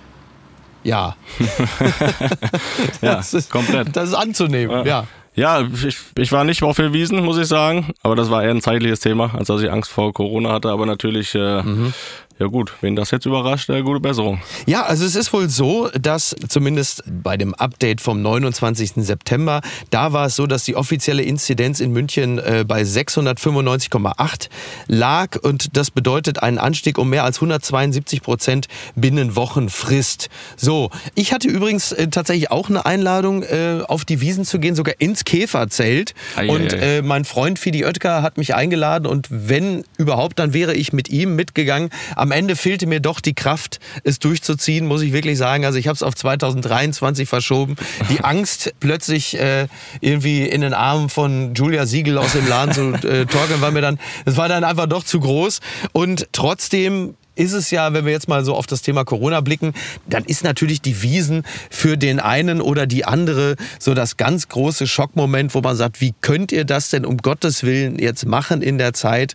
ja. <laughs> ja, das ist, komplett. Das ist anzunehmen, ja. ja. Ja, ich, ich war nicht auf den Wiesen, muss ich sagen. Aber das war eher ein zeitliches Thema, als dass ich Angst vor Corona hatte. Aber natürlich äh, mhm. Ja gut, wen das jetzt überrascht, äh, gute Besserung. Ja, also es ist wohl so, dass zumindest bei dem Update vom 29. September, da war es so, dass die offizielle Inzidenz in München äh, bei 695,8 lag und das bedeutet einen Anstieg um mehr als 172 Prozent binnen Wochenfrist. So, ich hatte übrigens äh, tatsächlich auch eine Einladung, äh, auf die Wiesen zu gehen, sogar ins Käferzelt. Ei, und ei, ei. mein Freund Fidi Oetker hat mich eingeladen und wenn überhaupt, dann wäre ich mit ihm mitgegangen. Am am Ende fehlte mir doch die Kraft, es durchzuziehen, muss ich wirklich sagen. Also ich habe es auf 2023 verschoben. Die <laughs> Angst, plötzlich äh, irgendwie in den Armen von Julia Siegel aus dem Laden zu äh, <laughs> torkeln, war mir dann, das war dann einfach doch zu groß. Und trotzdem ist es ja, wenn wir jetzt mal so auf das Thema Corona blicken, dann ist natürlich die Wiesen für den einen oder die andere so das ganz große Schockmoment, wo man sagt, wie könnt ihr das denn um Gottes Willen jetzt machen in der Zeit?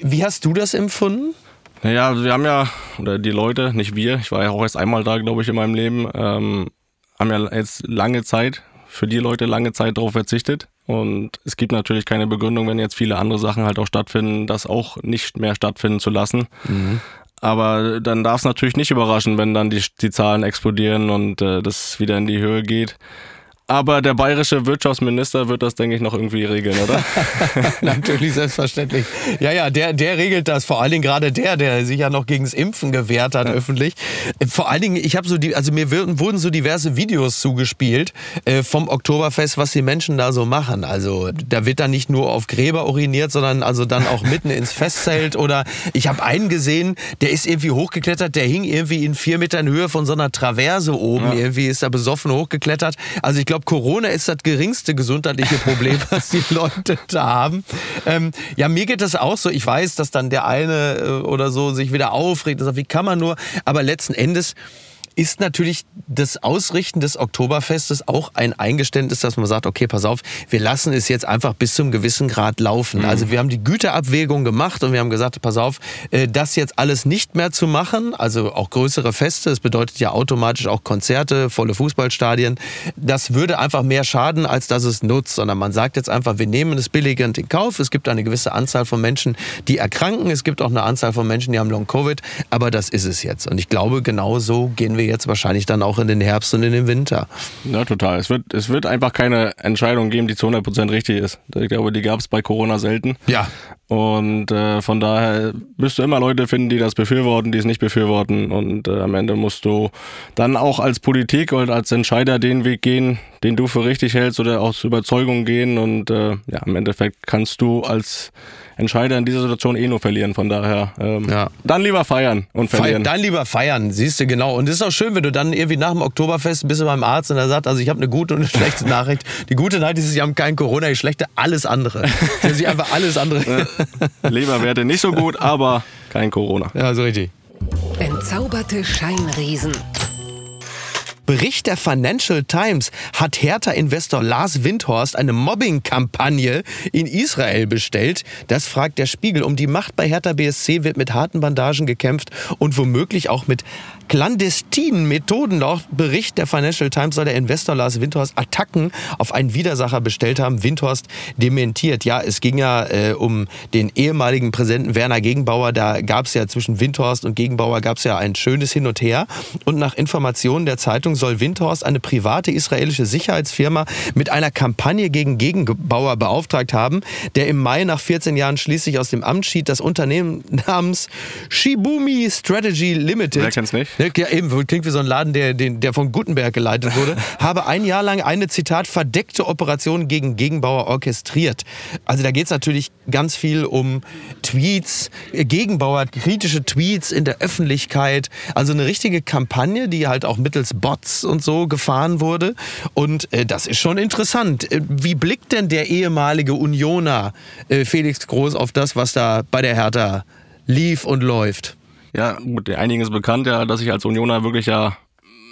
Wie hast du das empfunden? Naja, wir haben ja, oder die Leute, nicht wir, ich war ja auch erst einmal da, glaube ich, in meinem Leben, ähm, haben ja jetzt lange Zeit, für die Leute lange Zeit darauf verzichtet. Und es gibt natürlich keine Begründung, wenn jetzt viele andere Sachen halt auch stattfinden, das auch nicht mehr stattfinden zu lassen. Mhm. Aber dann darf es natürlich nicht überraschen, wenn dann die, die Zahlen explodieren und äh, das wieder in die Höhe geht. Aber der bayerische Wirtschaftsminister wird das, denke ich, noch irgendwie regeln, oder? <laughs> Natürlich, selbstverständlich. Ja, ja, der, der regelt das. Vor allen Dingen gerade der, der sich ja noch gegen das Impfen gewehrt hat, ja. öffentlich. Vor allen Dingen, ich habe so die, also mir wurden so diverse Videos zugespielt äh, vom Oktoberfest, was die Menschen da so machen. Also da wird dann nicht nur auf Gräber uriniert, sondern also dann auch mitten ins Festzelt. Oder ich habe einen gesehen, der ist irgendwie hochgeklettert, der hing irgendwie in vier Metern Höhe von so einer Traverse oben. Ja. Irgendwie ist er besoffen hochgeklettert. Also ich glaube, Corona ist das geringste gesundheitliche Problem, <laughs> was die Leute da haben. Ähm, ja, mir geht das auch so. Ich weiß, dass dann der eine äh, oder so sich wieder aufregt. Wie kann man nur? Aber letzten Endes ist natürlich das Ausrichten des Oktoberfestes auch ein Eingeständnis, dass man sagt, okay, pass auf, wir lassen es jetzt einfach bis zum gewissen Grad laufen. Mhm. Also wir haben die Güterabwägung gemacht und wir haben gesagt, pass auf, äh, das jetzt alles nicht mehr zu machen, also auch größere Feste, das bedeutet ja automatisch auch Konzerte, volle Fußballstadien, das würde einfach mehr schaden, als dass es nutzt, sondern man sagt jetzt einfach, wir nehmen es billigend in Kauf. Es gibt eine gewisse Anzahl von Menschen, die erkranken, es gibt auch eine Anzahl von Menschen, die haben Long-Covid, aber das ist es jetzt. Und ich glaube, genau so gehen wir wir jetzt wahrscheinlich dann auch in den Herbst und in den Winter. Ja, total. Es wird, es wird einfach keine Entscheidung geben, die zu 100% richtig ist. Ich glaube, die gab es bei Corona selten. Ja. Und äh, von daher wirst du immer Leute finden, die das befürworten, die es nicht befürworten. Und äh, am Ende musst du dann auch als Politik und als Entscheider den Weg gehen, den du für richtig hältst oder aus Überzeugung gehen. Und äh, ja, im Endeffekt kannst du als Entscheider in dieser Situation eh nur verlieren. Von daher, ähm, ja. dann lieber feiern und verlieren. Dann lieber feiern, siehst du genau. Und es ist auch schön, wenn du dann irgendwie nach dem Oktoberfest bist du beim Arzt und er sagt, also ich habe eine gute und eine schlechte <laughs> Nachricht. Die gute Nachricht ist, sie haben kein Corona, die schlechte alles andere. Sie haben einfach alles andere. <laughs> Leberwerte nicht so gut, aber kein Corona. Ja, so richtig. Entzauberte Scheinriesen. Bericht der Financial Times hat Hertha-Investor Lars Windhorst eine Mobbing-Kampagne in Israel bestellt. Das fragt der Spiegel. Um die Macht bei Hertha BSC wird mit harten Bandagen gekämpft und womöglich auch mit clandestinen Methoden. Laut Bericht der Financial Times soll der Investor Lars Windhorst Attacken auf einen Widersacher bestellt haben. Windhorst dementiert. Ja, es ging ja äh, um den ehemaligen Präsidenten Werner Gegenbauer. Da gab es ja zwischen Windhorst und Gegenbauer gab es ja ein schönes Hin und Her. Und nach Informationen der Zeitung soll Windhorst eine private israelische Sicherheitsfirma mit einer Kampagne gegen Gegenbauer beauftragt haben, der im Mai nach 14 Jahren schließlich aus dem Amt schied. Das Unternehmen namens Shibumi Strategy Limited. Wer kennt's nicht? Ja, eben, klingt wie so ein Laden, der, der von Gutenberg geleitet wurde, <laughs> habe ein Jahr lang eine, Zitat, verdeckte Operation gegen Gegenbauer orchestriert. Also da geht es natürlich ganz viel um Tweets, Gegenbauer, kritische Tweets in der Öffentlichkeit. Also eine richtige Kampagne, die halt auch mittels Bots und so gefahren wurde. Und äh, das ist schon interessant. Äh, wie blickt denn der ehemalige Unioner äh, Felix Groß auf das, was da bei der Hertha lief und läuft? Ja, gut, einigen ist bekannt ja, dass ich als Unioner wirklich ja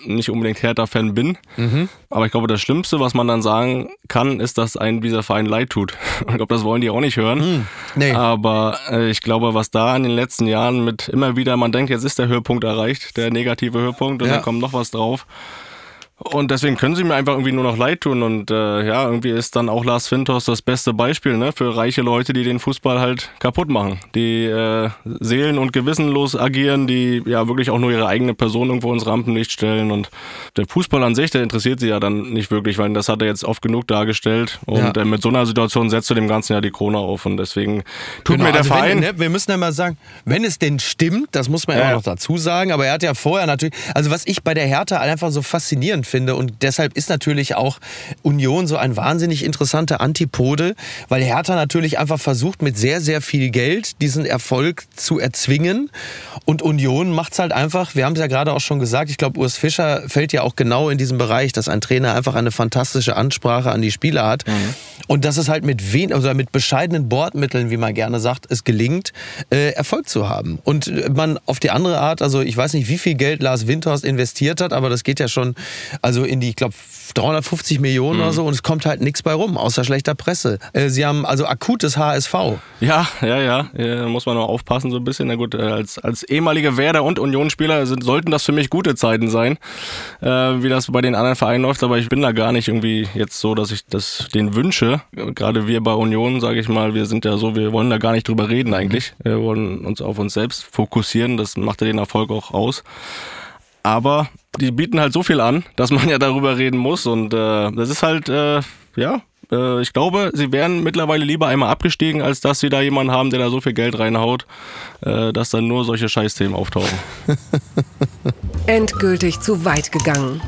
nicht unbedingt Hertha-Fan bin. Mhm. Aber ich glaube, das Schlimmste, was man dann sagen kann, ist, dass einem dieser Verein leid tut. <laughs> Ich glaube, das wollen die auch nicht hören. Mhm. Nee. Aber äh, ich glaube, was da in den letzten Jahren mit immer wieder, man denkt, jetzt ist der Höhepunkt erreicht, der negative Höhepunkt, und ja. dann kommt noch was drauf. Und deswegen können sie mir einfach irgendwie nur noch leid tun. Und äh, ja, irgendwie ist dann auch Lars Fintos das beste Beispiel ne, für reiche Leute, die den Fußball halt kaputt machen. Die äh, seelen- und gewissenlos agieren, die ja wirklich auch nur ihre eigene Person irgendwo ins Rampenlicht stellen. Und der Fußball an sich, der interessiert sie ja dann nicht wirklich, weil das hat er jetzt oft genug dargestellt. Und ja. äh, mit so einer Situation setzt du dem Ganzen ja die Krone auf. Und deswegen tut genau, mir der also Verein. Wenn, ne, wir müssen ja mal sagen, wenn es denn stimmt, das muss man ja, ja noch dazu sagen, aber er hat ja vorher natürlich, also was ich bei der Hertha einfach so faszinierend finde und deshalb ist natürlich auch Union so ein wahnsinnig interessanter Antipode, weil Hertha natürlich einfach versucht mit sehr, sehr viel Geld diesen Erfolg zu erzwingen und Union macht es halt einfach, wir haben es ja gerade auch schon gesagt, ich glaube Urs Fischer fällt ja auch genau in diesem Bereich, dass ein Trainer einfach eine fantastische Ansprache an die Spieler hat mhm. und dass es halt mit wen, also mit bescheidenen Bordmitteln, wie man gerne sagt, es gelingt, äh, Erfolg zu haben. Und man auf die andere Art, also ich weiß nicht, wie viel Geld Lars Windhorst investiert hat, aber das geht ja schon, also in die, ich glaube, 350 Millionen mhm. oder so und es kommt halt nichts bei rum, außer schlechter Presse. Äh, sie haben also akutes HSV. Ja, ja, ja, ja muss man noch aufpassen so ein bisschen. Na gut, äh, als, als ehemaliger Werder- und Unionsspieler sind, sollten das für mich gute Zeiten sein, äh, wie das bei den anderen Vereinen läuft, aber ich bin da gar nicht irgendwie jetzt so, dass ich das den wünsche. Gerade wir bei Union, sage ich mal, wir sind ja so, wir wollen da gar nicht drüber reden eigentlich. Wir wollen uns auf uns selbst fokussieren, das macht ja den Erfolg auch aus. Aber die bieten halt so viel an, dass man ja darüber reden muss. Und äh, das ist halt, äh, ja, äh, ich glaube, sie wären mittlerweile lieber einmal abgestiegen, als dass sie da jemanden haben, der da so viel Geld reinhaut, äh, dass dann nur solche Scheißthemen auftauchen. <laughs> Endgültig zu weit gegangen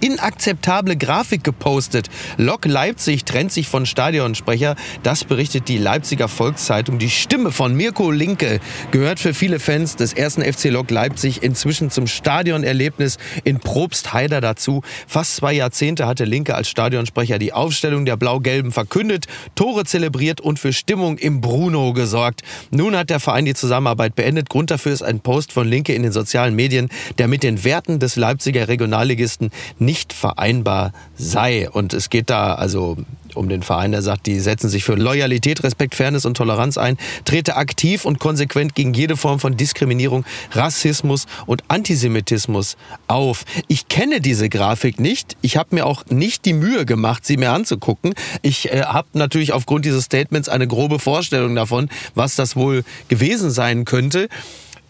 inakzeptable Grafik gepostet. Lok Leipzig trennt sich von Stadionsprecher. Das berichtet die Leipziger Volkszeitung. Die Stimme von Mirko Linke gehört für viele Fans des ersten FC Lok Leipzig inzwischen zum Stadionerlebnis in Probstheider dazu. Fast zwei Jahrzehnte hatte Linke als Stadionsprecher die Aufstellung der Blau-Gelben verkündet, Tore zelebriert und für Stimmung im Bruno gesorgt. Nun hat der Verein die Zusammenarbeit beendet. Grund dafür ist ein Post von Linke in den sozialen Medien, der mit den Werten des Leipziger Regionalligisten nicht vereinbar sei. Und es geht da also um den Verein, der sagt, die setzen sich für Loyalität, Respekt, Fairness und Toleranz ein, trete aktiv und konsequent gegen jede Form von Diskriminierung, Rassismus und Antisemitismus auf. Ich kenne diese Grafik nicht. Ich habe mir auch nicht die Mühe gemacht, sie mir anzugucken. Ich äh, habe natürlich aufgrund dieses Statements eine grobe Vorstellung davon, was das wohl gewesen sein könnte.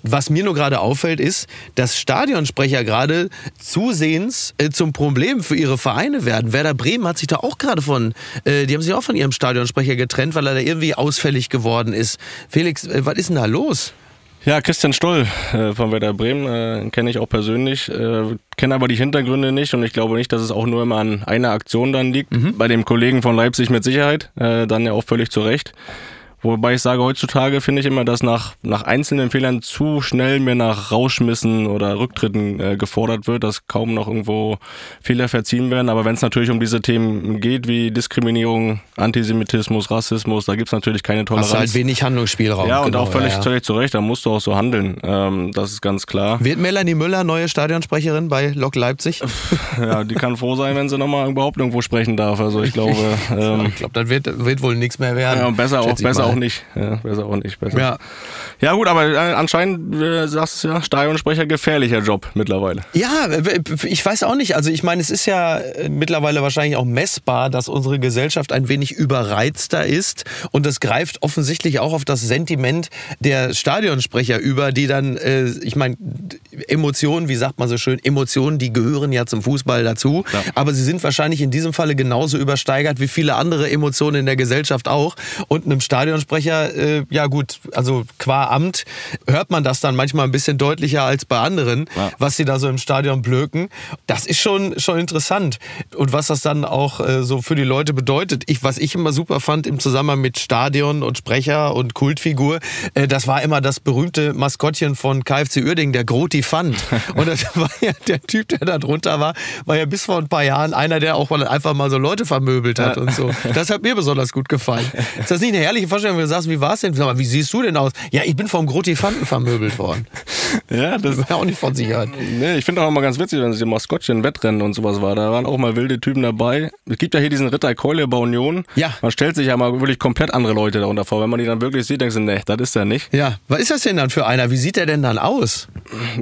Was mir nur gerade auffällt, ist, dass Stadionsprecher gerade zusehends äh, zum Problem für ihre Vereine werden. Werder Bremen hat sich da auch gerade von, äh, die haben sich auch von ihrem Stadionsprecher getrennt, weil er da irgendwie ausfällig geworden ist. Felix, äh, was ist denn da los? Ja, Christian Stoll äh, von Werder Bremen äh, kenne ich auch persönlich, äh, kenne aber die Hintergründe nicht und ich glaube nicht, dass es auch nur immer an einer Aktion dann liegt. Mhm. Bei dem Kollegen von Leipzig mit Sicherheit, äh, dann ja auch völlig zu Recht Wobei ich sage, heutzutage finde ich immer, dass nach, nach einzelnen Fehlern zu schnell mehr nach Rauschmissen oder Rücktritten äh, gefordert wird, dass kaum noch irgendwo Fehler verziehen werden. Aber wenn es natürlich um diese Themen geht, wie Diskriminierung, Antisemitismus, Rassismus, da gibt es natürlich keine Toleranz. Hast halt wenig Handlungsspielraum. Ja, und genau, auch völlig, ja, ja. völlig zu Recht, da musst du auch so handeln. Ähm, das ist ganz klar. Wird Melanie Müller neue Stadionsprecherin bei Lok Leipzig? <laughs> ja, die kann froh sein, wenn sie nochmal überhaupt irgendwo sprechen darf. Also ich glaube. <laughs> Ähm, ich glaube, das wird, wird wohl nichts mehr werden. Ja, und besser auch, besser auch nicht. Ja, besser auch nicht. Besser. Ja. Ja gut, aber äh, anscheinend äh, sagst du ja, Stadionsprecher gefährlicher Job mittlerweile. Ja, ich weiß auch nicht. Also ich meine, es ist ja äh, mittlerweile wahrscheinlich auch messbar, dass unsere Gesellschaft ein wenig überreizter ist und das greift offensichtlich auch auf das Sentiment der Stadionsprecher über, die dann, äh, ich meine, Emotionen, wie sagt man so schön, Emotionen, die gehören ja zum Fußball dazu, ja. aber sie sind wahrscheinlich in diesem Falle genauso übersteigert wie viele andere Emotionen in der Gesellschaft auch und einem Stadionsprecher, äh, ja gut, also qua Amt hört man das dann manchmal ein bisschen deutlicher als bei anderen, ja. was sie da so im Stadion blöken. Das ist schon, schon interessant. Und was das dann auch äh, so für die Leute bedeutet. Ich, was ich immer super fand im Zusammenhang mit Stadion und Sprecher und Kultfigur, äh, das war immer das berühmte Maskottchen von KFC Uerdingen, der Groti Fand. <laughs> Und das war ja der Typ, der da drunter war, war ja bis vor ein paar Jahren einer, der auch einfach mal so Leute vermöbelt hat ja. und so. Das hat mir besonders gut gefallen. <laughs> Ist das nicht eine herrliche Vorstellung, wenn du sagst, wie war es denn? Sag mal, wie siehst du denn aus? Ja, ich bin vom Grotifanten vermöbelt worden. Ja, das wäre auch nicht von sich. Nee, ich finde auch immer ganz witzig, wenn es im Maskottchen Wettrennen und sowas war. Da waren auch mal wilde Typen dabei. Es gibt ja hier diesen Ritter Keule bei Union. Ja. Man stellt sich ja mal wirklich komplett andere Leute darunter vor. Wenn man die dann wirklich sieht, denkst du, nee, das ist er nicht. Ja, was ist das denn dann für einer? Wie sieht der denn dann aus?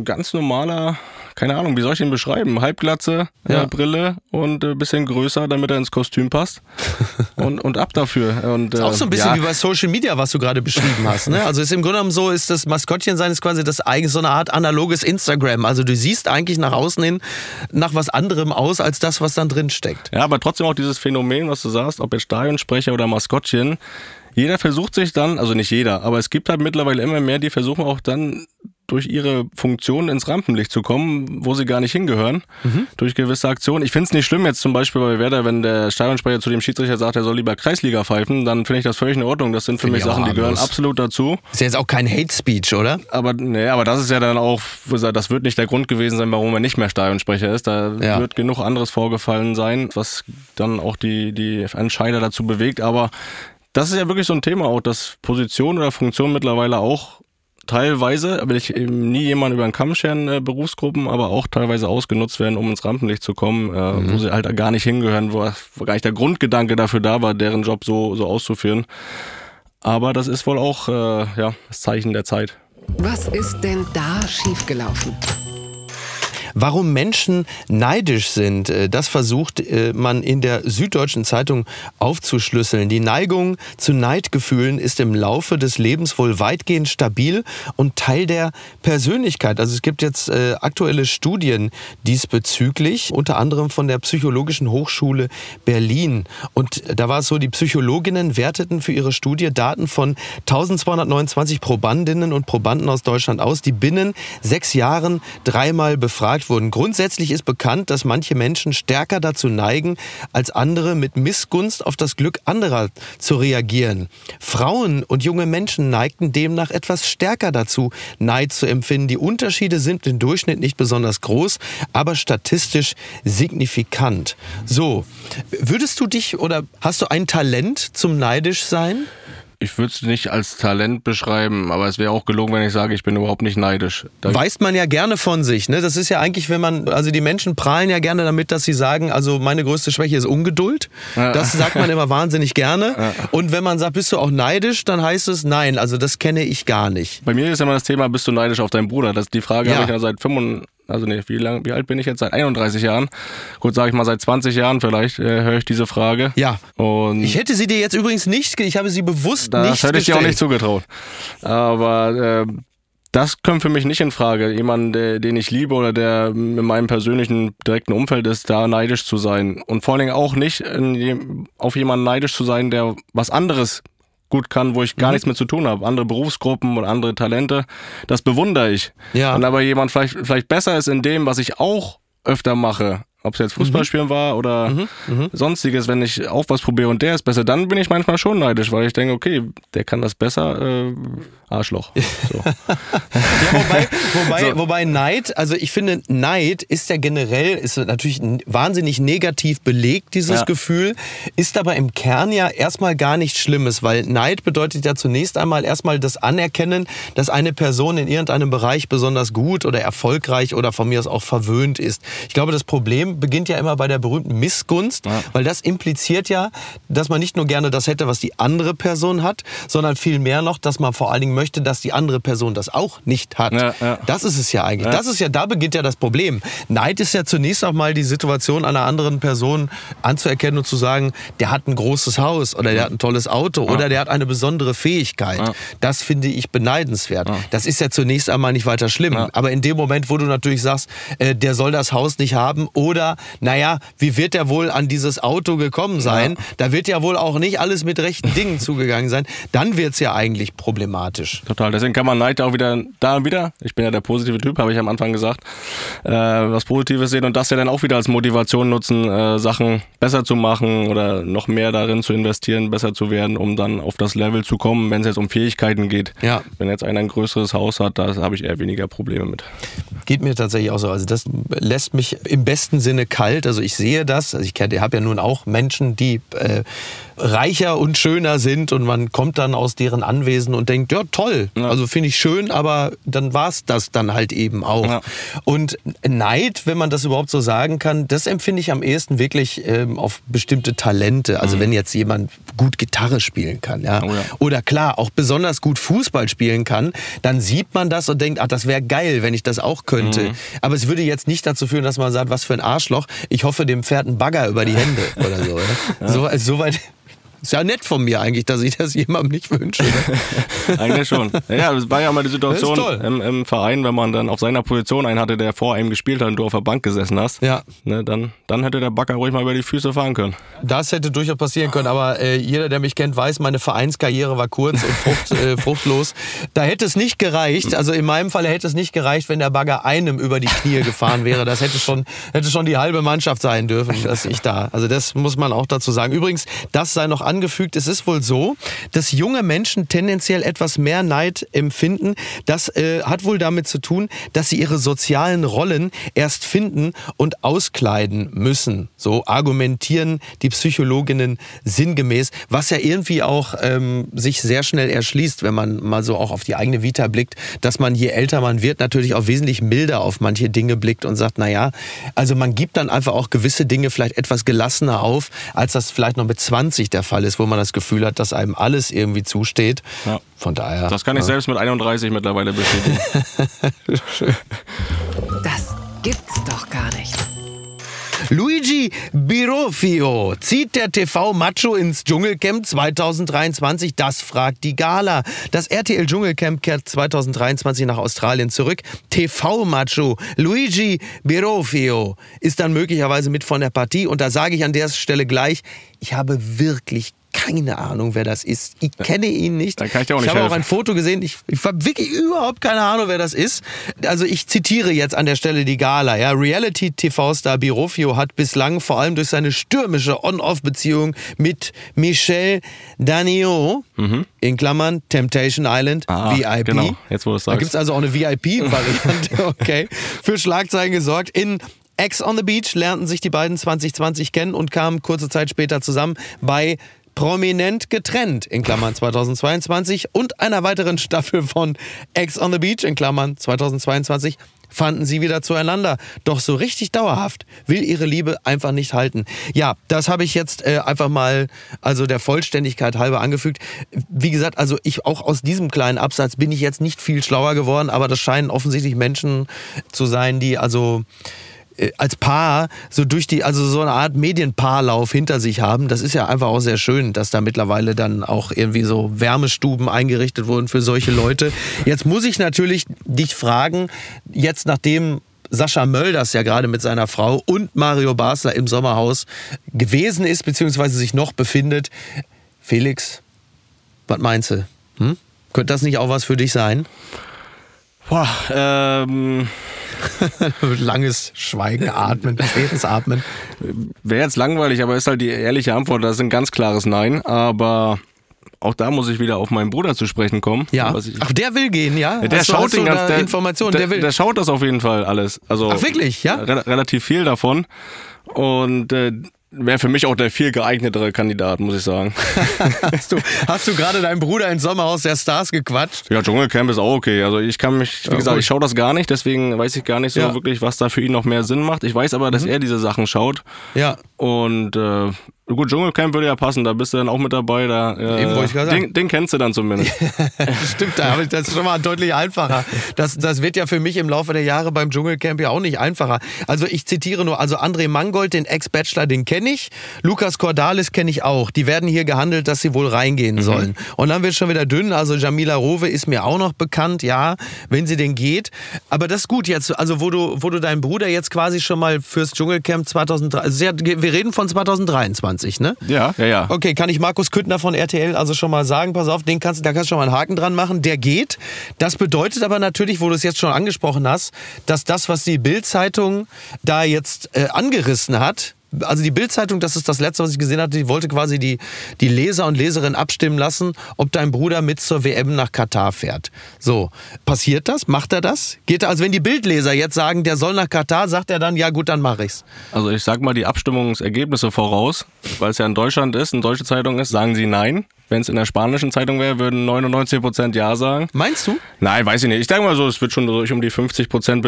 Ganz normaler keine Ahnung, wie soll ich ihn beschreiben? Halbglatze, ja. äh, Brille und ein äh, bisschen größer, damit er ins Kostüm passt. <laughs> und, und ab dafür. Und, äh, ist auch so ein bisschen ja. wie bei Social Media, was du gerade beschrieben hast. Ne? Also ist im Grunde genommen so, ist das Maskottchen sein ist quasi das eigene, so eine Art analoges Instagram. Also du siehst eigentlich nach außen hin nach was anderem aus, als das, was dann drin steckt. Ja, aber trotzdem auch dieses Phänomen, was du sagst, ob jetzt Stadionsprecher oder Maskottchen, jeder versucht sich dann, also nicht jeder, aber es gibt halt mittlerweile immer mehr, die versuchen auch dann durch ihre Funktion ins Rampenlicht zu kommen, wo sie gar nicht hingehören, mhm. durch gewisse Aktionen. Ich finde es nicht schlimm jetzt zum Beispiel bei Werder, wenn der Stadionsprecher zu dem Schiedsrichter sagt, er soll lieber Kreisliga pfeifen, dann finde ich das völlig in Ordnung. Das sind für mich Sachen, die gehören absolut dazu. Ist jetzt auch kein Hate Speech, oder? Aber nee, aber das ist ja dann auch, das wird nicht der Grund gewesen sein, warum er nicht mehr Stadionsprecher ist. Da ja. wird genug anderes vorgefallen sein, was dann auch die, die Entscheider dazu bewegt. Aber das ist ja wirklich so ein Thema auch, dass Position oder Funktion mittlerweile auch teilweise, will ich eben nie jemanden über den Kamm scheren, äh, Berufsgruppen, aber auch teilweise ausgenutzt werden, um ins Rampenlicht zu kommen, äh, mhm. wo sie halt gar nicht hingehören, wo, wo, gar nicht der Grundgedanke dafür da war, deren Job so, so auszuführen. Aber das ist wohl auch äh, ja, das Zeichen der Zeit. Was ist denn da schiefgelaufen? Warum Menschen neidisch sind, äh, das versucht äh, man in der Süddeutschen Zeitung aufzuschlüsseln. Die Neigung zu Neidgefühlen ist im Laufe des Lebens wohl weitgehend stabil und Teil der Persönlichkeit. Also es gibt jetzt äh, aktuelle Studien diesbezüglich, unter anderem von der Psychologischen Hochschule Berlin. Und da war es so, die Psychologinnen werteten für ihre Studie Daten von 1229 Probandinnen und Probanden aus Deutschland aus, die binnen sechs Jahren dreimal befragt wurden. Grundsätzlich ist bekannt, dass manche Menschen stärker dazu neigen, als andere mit Missgunst auf das Glück anderer zu reagieren. Frauen und junge Menschen neigten demnach etwas stärker dazu, Neid zu empfinden. Die Unterschiede sind im Durchschnitt nicht besonders groß, aber statistisch signifikant. So, würdest du dich oder hast du ein Talent zum neidisch sein? Ich würde es nicht als Talent beschreiben, aber es wäre auch gelogen, wenn ich sage, ich bin überhaupt nicht neidisch. Da Weist man ja gerne von sich. Ne? Das ist ja eigentlich, wenn man, also die Menschen prahlen ja gerne damit, dass sie sagen, also meine größte Schwäche ist Ungeduld. Das sagt man immer wahnsinnig gerne. Und wenn man sagt, bist du auch neidisch, dann heißt es, nein, also das kenne ich gar nicht. Bei mir ist immer das Thema, bist du neidisch auf deinen Bruder? Das, die Frage ja. habe ich ja seit 25 also nee, wie lang, wie alt bin ich jetzt? Seit 31 Jahren. Gut, sage ich mal, seit 20 Jahren vielleicht äh, höre ich diese Frage. Ja. Und ich hätte sie dir jetzt übrigens nicht, ich habe sie bewusst das nicht Das hätte ich dir auch nicht zugetraut. Aber äh, das kommt für mich nicht in Frage. Jemand, den ich liebe oder der in meinem persönlichen direkten Umfeld ist, da neidisch zu sein. Und vor allen Dingen auch nicht auf jemanden neidisch zu sein, der was anderes gut kann, wo ich gar mhm. nichts mit zu tun habe. Andere Berufsgruppen und andere Talente, das bewundere ich. Ja. Und aber jemand vielleicht, vielleicht besser ist in dem, was ich auch öfter mache ob es jetzt Fußballspielen mhm. war oder mhm. Mhm. sonstiges, wenn ich auch was probiere und der ist besser, dann bin ich manchmal schon neidisch, weil ich denke, okay, der kann das besser, äh, Arschloch. <laughs> So. ja, wobei, wobei, so. wobei Neid, also ich finde, Neid ist ja generell, ist natürlich wahnsinnig negativ belegt, dieses ja. Gefühl, ist aber im Kern ja erstmal gar nichts Schlimmes, weil Neid bedeutet ja zunächst einmal erstmal das Anerkennen, dass eine Person in irgendeinem Bereich besonders gut oder erfolgreich oder von mir aus auch verwöhnt ist. Ich glaube, das Problem beginnt ja immer bei der berühmten Missgunst, ja. weil das impliziert ja, dass man nicht nur gerne das hätte, was die andere Person hat, sondern vielmehr noch, dass man vor allen Dingen möchte, dass die andere Person das auch nicht hat. Ja, ja. Das ist es ja eigentlich. Das ist ja, da beginnt ja das Problem. Neid ist ja zunächst auch mal die Situation einer anderen Person anzuerkennen und zu sagen, der hat ein großes Haus oder der hat ein tolles Auto oder der hat eine besondere Fähigkeit. Das finde ich beneidenswert. Das ist ja zunächst einmal nicht weiter schlimm. Aber in dem Moment, wo du natürlich sagst, äh, der soll das Haus nicht haben oder, naja, wie wird er wohl an dieses Auto gekommen sein? Da wird ja wohl auch nicht alles mit rechten Dingen <laughs> zugegangen sein. Dann wird es ja eigentlich problematisch. Total. Deswegen kann man Neid auch wieder da wieder, ich bin ja der positive Typ, habe ich am Anfang gesagt, äh, was Positives sehen und das ja dann auch wieder als Motivation nutzen, äh, Sachen besser zu machen oder noch mehr darin zu investieren, besser zu werden, um dann auf das Level zu kommen, wenn es jetzt um Fähigkeiten geht. Ja. Wenn jetzt einer ein größeres Haus hat, da habe ich eher weniger Probleme mit. Geht mir tatsächlich auch so. Also das lässt mich im besten Sinne kalt. Also ich sehe das. Also ich habe ja nun auch Menschen, die äh, reicher und schöner sind und man kommt dann aus deren Anwesen und denkt, ja toll, ja. also finde ich schön, aber dann war es das dann halt eben auch. Ja. Und Neid, wenn man das überhaupt so sagen kann, das empfinde ich am ehesten wirklich ähm, auf bestimmte Talente. Also mhm. wenn jetzt jemand gut Gitarre spielen kann, ja? Oh ja. oder klar auch besonders gut Fußball spielen kann, dann sieht man das und denkt, ach, das wäre geil, wenn ich das auch könnte. Mhm. Aber es würde jetzt nicht dazu führen, dass man sagt, was für ein Arschloch, ich hoffe, dem fährt ein Bagger über die Hände oder so. Ja? So, so weit ist ja nett von mir eigentlich, dass ich das jemandem nicht wünsche. <laughs> Eigentlich schon. Ja, das war ja mal die Situation im, im, Verein, wenn man dann auf seiner Position einen hatte, der vor einem gespielt hat und du auf der Bank gesessen hast. Ja. Ne, dann, dann hätte der Backer ruhig mal über die Füße fahren können. Das hätte durchaus passieren können, aber äh, jeder, der mich kennt, weiß, meine Vereinskarriere war kurz und frucht, äh, <laughs> fruchtlos. Da hätte es nicht gereicht, also in meinem Fall hätte es nicht gereicht, wenn der Bagger einem über die Knie gefahren wäre. Das hätte schon, hätte schon die halbe Mannschaft sein dürfen, dass ich da. Also das muss man auch dazu sagen. Übrigens, das sei noch an angefügt, es ist wohl so, dass junge Menschen tendenziell etwas mehr Neid empfinden. Das äh, hat wohl damit zu tun, dass sie ihre sozialen Rollen erst finden und auskleiden müssen. So argumentieren die Psychologinnen sinngemäß, was ja irgendwie auch ähm, sich sehr schnell erschließt, wenn man mal so auch auf die eigene Vita blickt, dass man je älter man wird, natürlich auch wesentlich milder auf manche Dinge blickt und sagt, naja, also man gibt dann einfach auch gewisse Dinge vielleicht etwas gelassener auf, als das vielleicht noch mit 20 der Fall ist, wo man das Gefühl hat, dass einem alles irgendwie zusteht. Ja. Von daher. Das kann ich ja. selbst mit 31 mittlerweile bestätigen. <laughs> das gibt's doch gar nicht. Luigi Birofio zieht der TV-Macho ins Dschungelcamp 2023? Das fragt die Gala. Das RTL Dschungelcamp kehrt 2023 nach Australien zurück. TV-Macho Luigi Birofio ist dann möglicherweise mit von der Partie. Und da sage ich an der Stelle gleich, ich habe wirklich keine Ahnung, wer das ist. Ich kenne ihn nicht. Dann kann ich dir auch nicht Ich habe auch ein Foto gesehen. Ich, ich habe wirklich überhaupt keine Ahnung, wer das ist. Also ich zitiere jetzt an der Stelle die Gala. Ja, Reality-TV-Star Birofio hat bislang vor allem durch seine stürmische On-Off-Beziehung mit Michelle Danio, mhm. in Klammern Temptation Island, ah, VIP. Genau, jetzt wo du sagst. Da gibt es also auch eine VIP-Variante, <laughs> okay, für Schlagzeilen gesorgt. In Ex on the Beach lernten sich die beiden 2020 kennen und kamen kurze Zeit später zusammen bei prominent getrennt in Klammern 2022 und einer weiteren Staffel von Ex on the Beach in Klammern 2022 fanden sie wieder zueinander. Doch so richtig dauerhaft will ihre Liebe einfach nicht halten. Ja, das habe ich jetzt äh, einfach mal, also der Vollständigkeit halber angefügt. Wie gesagt, also ich auch aus diesem kleinen Absatz bin ich jetzt nicht viel schlauer geworden, aber das scheinen offensichtlich Menschen zu sein, die also als Paar so durch die, also so eine Art Medienpaarlauf hinter sich haben. Das ist ja einfach auch sehr schön, dass da mittlerweile dann auch irgendwie so Wärmestuben eingerichtet wurden für solche Leute. Jetzt muss ich natürlich dich fragen, jetzt nachdem Sascha Mölders ja gerade mit seiner Frau und Mario Basler im Sommerhaus gewesen ist, beziehungsweise sich noch befindet. Felix, was meinst du? Hm? Könnte das nicht auch was für dich sein? Boah, ähm <laughs> Langes Schweigen, Atmen, schweres Atmen. Wäre jetzt langweilig, aber ist halt die ehrliche Antwort, das ist ein ganz klares Nein. Aber auch da muss ich wieder auf meinen Bruder zu sprechen kommen. Ja. Ich, Ach, der will gehen, ja? Der hast schaut du, den ganzen, der, Informationen, der, der, will. Der schaut das auf jeden Fall alles. Also Ach, wirklich, ja? Re relativ viel davon. Und äh, wäre für mich auch der viel geeignetere Kandidat, muss ich sagen. <laughs> hast du, hast du gerade deinen Bruder ins Sommerhaus der Stars gequatscht? Ja, Dschungelcamp ist auch okay. Also ich kann mich, wie ja, gesagt, ich schaue das gar nicht, deswegen weiß ich gar nicht so ja. wirklich, was da für ihn noch mehr Sinn macht. Ich weiß aber, dass mhm. er diese Sachen schaut. Ja. Und äh, Gut, Dschungelcamp würde ja passen, da bist du dann auch mit dabei. Da, äh, Eben, ich den, den kennst du dann zumindest. <laughs> Stimmt, da habe ich das schon mal deutlich einfacher. Das, das wird ja für mich im Laufe der Jahre beim Dschungelcamp ja auch nicht einfacher. Also ich zitiere nur, also André Mangold, den Ex-Bachelor, den kenne ich. Lukas Cordalis kenne ich auch. Die werden hier gehandelt, dass sie wohl reingehen mhm. sollen. Und dann wird es schon wieder dünn. Also Jamila Rowe ist mir auch noch bekannt, ja, wenn sie denn geht. Aber das ist gut jetzt, also wo du, wo du deinen Bruder jetzt quasi schon mal fürs Dschungelcamp 2003, also wir reden von 2023. 20, ne? Ja, ja, ja. Okay, kann ich Markus Küttner von RTL also schon mal sagen, pass auf, den kannst, da kannst du schon mal einen Haken dran machen, der geht. Das bedeutet aber natürlich, wo du es jetzt schon angesprochen hast, dass das, was die Bild-Zeitung da jetzt äh, angerissen hat, also die Bildzeitung, das ist das letzte, was ich gesehen hatte, die wollte quasi die, die Leser und Leserinnen abstimmen lassen, ob dein Bruder mit zur WM nach Katar fährt. So, passiert das? Macht er das? Geht er, also wenn die Bildleser jetzt sagen, der soll nach Katar, sagt er dann, ja gut, dann mache ich's. Also ich sag mal die Abstimmungsergebnisse voraus, weil es ja in Deutschland ist, eine deutsche Zeitung ist, sagen sie nein. Wenn es in der spanischen Zeitung wäre, würden 99 Prozent Ja sagen. Meinst du? Nein, weiß ich nicht. Ich denke mal so, es wird schon durch um die 50 Prozent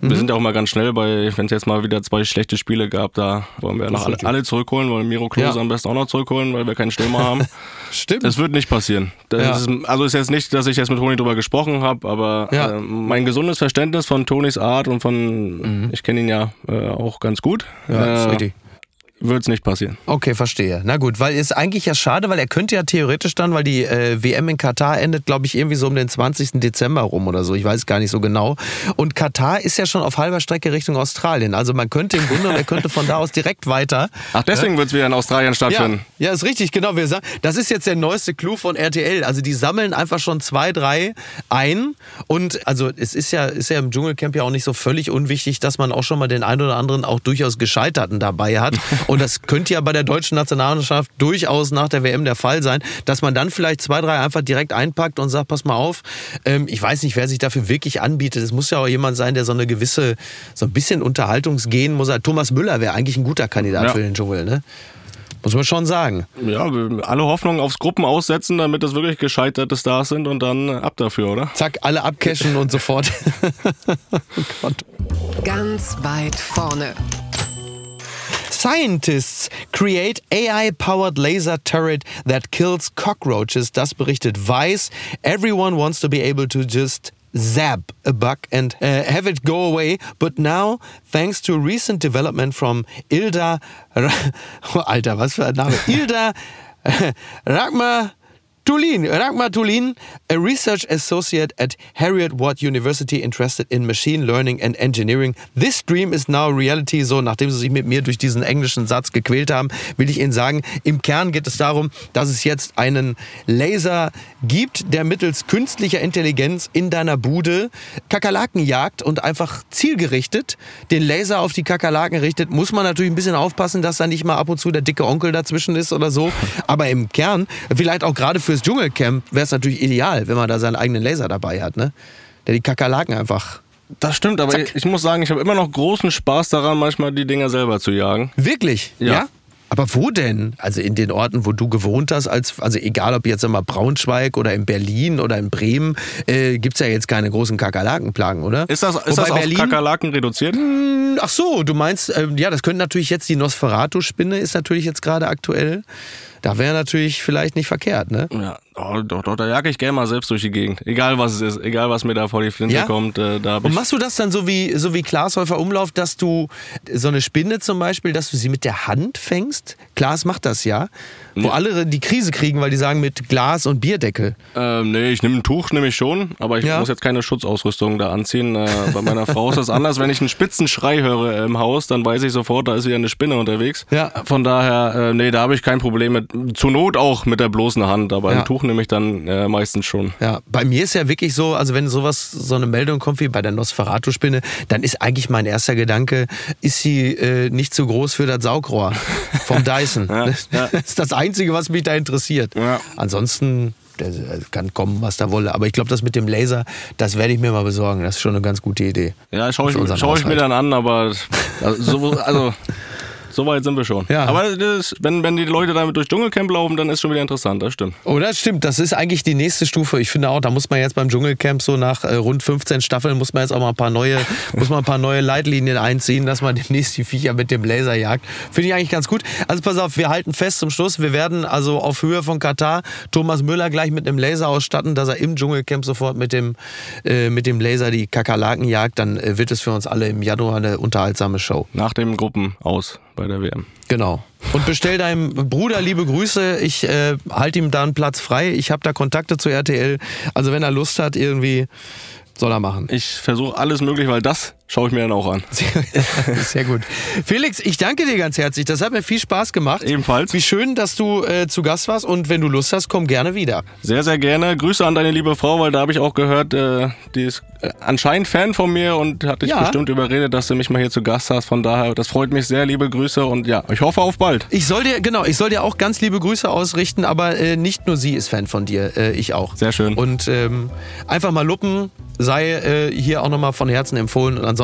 bewegen. Mhm. Wir sind ja auch mal ganz schnell bei, wenn es jetzt mal wieder zwei schlechte Spiele gab, da wollen wir noch alle, alle, zurückholen, wollen Miro Klose ja. am besten auch noch zurückholen, weil wir keinen Stürmer <laughs> haben. Stimmt. Das wird nicht passieren. Ja. Ist, also ist jetzt nicht, dass ich jetzt mit Toni drüber gesprochen habe, aber ja. äh, mein gesundes Verständnis von Tonis Art und von, mhm. ich kenne ihn ja äh, auch ganz gut. Ja, äh, ist richtig wird es nicht passieren. Okay, verstehe. Na gut, weil ist eigentlich ja schade, weil er könnte ja theoretisch dann, weil die äh, WM in Katar endet, glaube ich, irgendwie so um den 20. Dezember rum oder so. Ich weiß gar nicht so genau. Und Katar ist ja schon auf halber Strecke Richtung Australien. Also man könnte im Grunde, er könnte von da aus direkt weiter. Ach, deswegen ja? wird es wieder in Australien stattfinden. Ja, ja, ist richtig, genau. Wir sagen, das ist jetzt der neueste Clou von RTL. Also die sammeln einfach schon zwei, drei ein. Und also es ist ja, ist ja im Dschungelcamp ja auch nicht so völlig unwichtig, dass man auch schon mal den einen oder anderen auch durchaus Gescheiterten dabei hat. <laughs> Und das könnte ja bei der deutschen Nationalmannschaft durchaus nach der WM der Fall sein, dass man dann vielleicht zwei, drei einfach direkt einpackt und sagt, pass mal auf, ähm, ich weiß nicht, wer sich dafür wirklich anbietet. Es muss ja auch jemand sein, der so eine gewisse, so ein bisschen Unterhaltungsgehen muss. Thomas Müller wäre eigentlich ein guter Kandidat ja. für den Dschungel, ne? Muss man schon sagen. Ja, alle Hoffnungen aufs Gruppen aussetzen, damit das wirklich gescheiterte Stars sind und dann ab dafür, oder? Zack, alle abcashen und sofort. <laughs> oh. Ganz weit vorne. Scientists create AI-powered laser turret that kills cockroaches. Das berichtet Vice. Everyone wants to be able to just zap a bug and uh, have it go away. But now, thanks to recent development from Ilda, <laughs> Alter, was für ein Name? <laughs> Ilda Ragma Tulin, Ragmar Tulin, a research associate at Harriet Watt University interested in machine learning and engineering. This dream is now reality. So, nachdem Sie sich mit mir durch diesen englischen Satz gequält haben, will ich Ihnen sagen, im Kern geht es darum, dass es jetzt einen Laser gibt, der mittels künstlicher Intelligenz in deiner Bude Kakerlaken jagt und einfach zielgerichtet den Laser auf die Kakerlaken richtet. Muss man natürlich ein bisschen aufpassen, dass da nicht mal ab und zu der dicke Onkel dazwischen ist oder so. Aber im Kern, vielleicht auch gerade für fürs Dschungelcamp wäre es natürlich ideal, wenn man da seinen eigenen Laser dabei hat, ne? Der die Kakerlaken einfach. Das stimmt, aber ich, ich, muss sagen, ich habe immer noch großen Spaß daran, manchmal die Dinger selber zu jagen. Wirklich? ja? ja? Aber wo denn? Also in den Orten, wo du gewohnt hast, als, also egal ob jetzt immer Braunschweig oder in Berlin oder in Bremen, äh, gibt es ja jetzt keine großen Kakerlakenplagen, oder? Ist das, ist das auf Berlin, Kakerlaken reduziert? Mh, hm, ach so, du meinst, äh, ja, das könnte natürlich jetzt die Nosferatu-Spinne ist natürlich jetzt gerade aktuell. Da wäre natürlich vielleicht nicht verkehrt, ne? Ja, oh, doch, doch, da jage ich gerne mal selbst durch die Gegend. Egal was es ist, egal was mir da vor die Flinte ja? kommt. Äh, da Und machst du das dann so wie, so wie Glashäufer Umlauf, dass du so eine Spinne zum Beispiel, dass du sie mit der Hand fängst? Klaas macht das ja. Wo alle die Krise kriegen, weil die sagen mit Glas und Bierdeckel. Ähm, nee, ich nehme ein Tuch, nehme ich schon, aber ich ja. muss jetzt keine Schutzausrüstung da anziehen. Äh, bei meiner Frau ist das anders. Wenn ich einen spitzen Schrei höre im Haus, dann weiß ich sofort, da ist wieder eine Spinne unterwegs. Ja. Von daher, äh, nee, da habe ich kein Problem mit. Zur Not auch mit der bloßen Hand, aber ja. ein Tuch nehme ich dann äh, meistens schon. Ja, bei mir ist ja wirklich so, also wenn sowas, so eine Meldung kommt wie bei der Nosferatu-Spinne, dann ist eigentlich mein erster Gedanke, ist sie äh, nicht zu groß für das Saugrohr vom <laughs> Dyson? ja, ja. <laughs> Das ist das Einzige, was mich da interessiert. Ansonsten der kann kommen, was da wolle. Aber ich glaube, das mit dem Laser, das werde ich mir mal besorgen. Das ist schon eine ganz gute Idee. Ja, schaue ich, schau ich mir dann an, aber also, also <laughs> so weit sind wir schon. Ja. Aber das, wenn, wenn die Leute damit durch Dschungelcamp laufen, dann ist schon wieder interessant, das stimmt. Oh, das stimmt. Das ist eigentlich die nächste Stufe. Ich finde auch, da muss man jetzt beim Dschungelcamp so nach äh, rund 15 Staffeln muss man jetzt auch mal ein paar neue, <laughs> muss man ein paar neue Leitlinien einziehen, dass man <laughs> demnächst die Viecher mit dem Laser jagt. Finde ich eigentlich ganz gut. Also pass auf, wir halten fest zum Schluss. Wir werden also auf Höhe von Katar Thomas Müller gleich mit einem Laser ausstatten, dass er im Dschungelcamp sofort mit dem, äh, mit dem Laser die Kakerlaken jagt. Dann äh, wird es für uns alle im Januar eine unterhaltsame Show. Nach dem Gruppen aus bei der WM. Genau. Und bestell deinem Bruder liebe Grüße. Ich äh, halte ihm da einen Platz frei. Ich habe da Kontakte zu RTL. Also wenn er Lust hat, irgendwie soll er machen. Ich versuche alles möglich, weil das schaue ich mir dann auch an. <laughs> Sehr, sehr, gut. Felix, ich danke dir ganz herzlich. Das hat mir viel Spaß gemacht. Ebenfalls. Wie schön, dass du äh, zu Gast warst und wenn du Lust hast, komm gerne wieder. Sehr, sehr gerne. Grüße an deine liebe Frau, weil da habe ich auch gehört, äh, die ist äh, anscheinend Fan von mir und hat dich ja. bestimmt überredet, dass du mich mal hier zu Gast hast. Von daher, das freut mich sehr. Liebe Grüße und ja, ich hoffe auf bald. Ich soll dir, genau, ich soll dir auch ganz liebe Grüße ausrichten, aber äh, nicht nur sie ist Fan von dir, äh, ich auch. Sehr schön. Und ähm, einfach mal luppen, sei äh, hier auch nochmal von Herzen empfohlen. Und ansonsten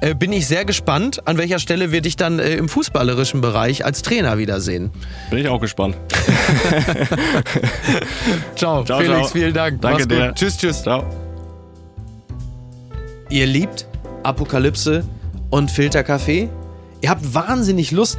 äh, bin ich sehr gespannt, an welcher Stelle wir dich dann äh, im fußballerischen Bereich als Trainer wiedersehen. Bin ich auch gespannt. <laughs> ciao, ciao, Felix, ciao. vielen Dank. Danke dir. Tschüss, tschüss. Ciao. Ihr liebt Apokalypse und Filterkaffee? Ihr habt wahnsinnig Lust,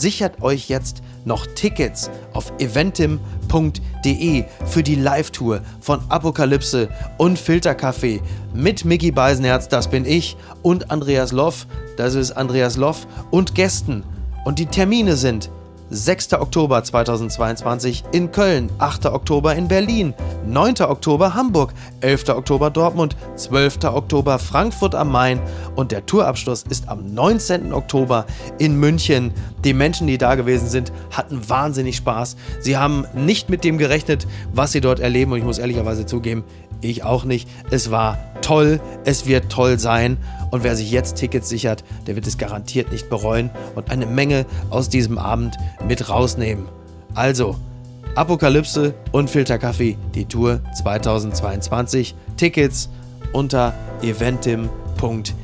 sichert euch jetzt noch Tickets auf eventim.de für die Live-Tour von Apokalypse und Filterkaffee mit Mickey Beisenherz, das bin ich, und Andreas Loff, das ist Andreas Loff, und Gästen. Und die Termine sind 6. Oktober 2022 in Köln, 8. Oktober in Berlin, 9. Oktober Hamburg, 11. Oktober Dortmund, 12. Oktober Frankfurt am Main und der Tourabschluss ist am 19. Oktober in München. Die Menschen, die da gewesen sind, hatten wahnsinnig Spaß. Sie haben nicht mit dem gerechnet, was sie dort erleben und ich muss ehrlicherweise zugeben, ich auch nicht. Es war toll, es wird toll sein und wer sich jetzt Tickets sichert, der wird es garantiert nicht bereuen und eine Menge aus diesem Abend mit rausnehmen. Also, Apokalypse und Filterkaffee, die Tour 2022. Tickets unter eventim.de.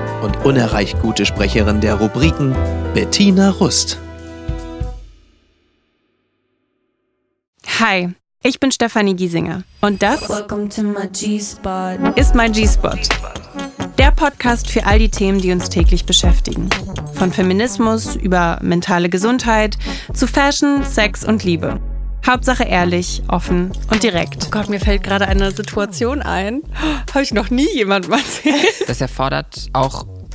und unerreicht gute Sprecherin der Rubriken Bettina Rust. Hi, ich bin Stefanie Giesinger und das ist mein G-Spot. Der Podcast für all die Themen, die uns täglich beschäftigen. Von Feminismus über mentale Gesundheit zu Fashion, Sex und Liebe. Hauptsache ehrlich, offen und direkt. Oh Gott, mir fällt gerade eine Situation ein. Habe ich noch nie jemandem erzählt. Das erfordert auch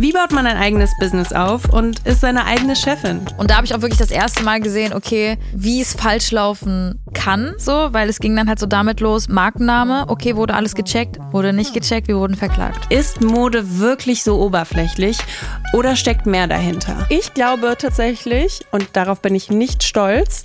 Wie baut man ein eigenes Business auf und ist seine eigene Chefin? Und da habe ich auch wirklich das erste Mal gesehen, okay, wie es falsch laufen kann, so, weil es ging dann halt so damit los, Markenname, okay, wurde alles gecheckt, wurde nicht gecheckt, wir wurden verklagt. Ist Mode wirklich so oberflächlich oder steckt mehr dahinter? Ich glaube tatsächlich, und darauf bin ich nicht stolz,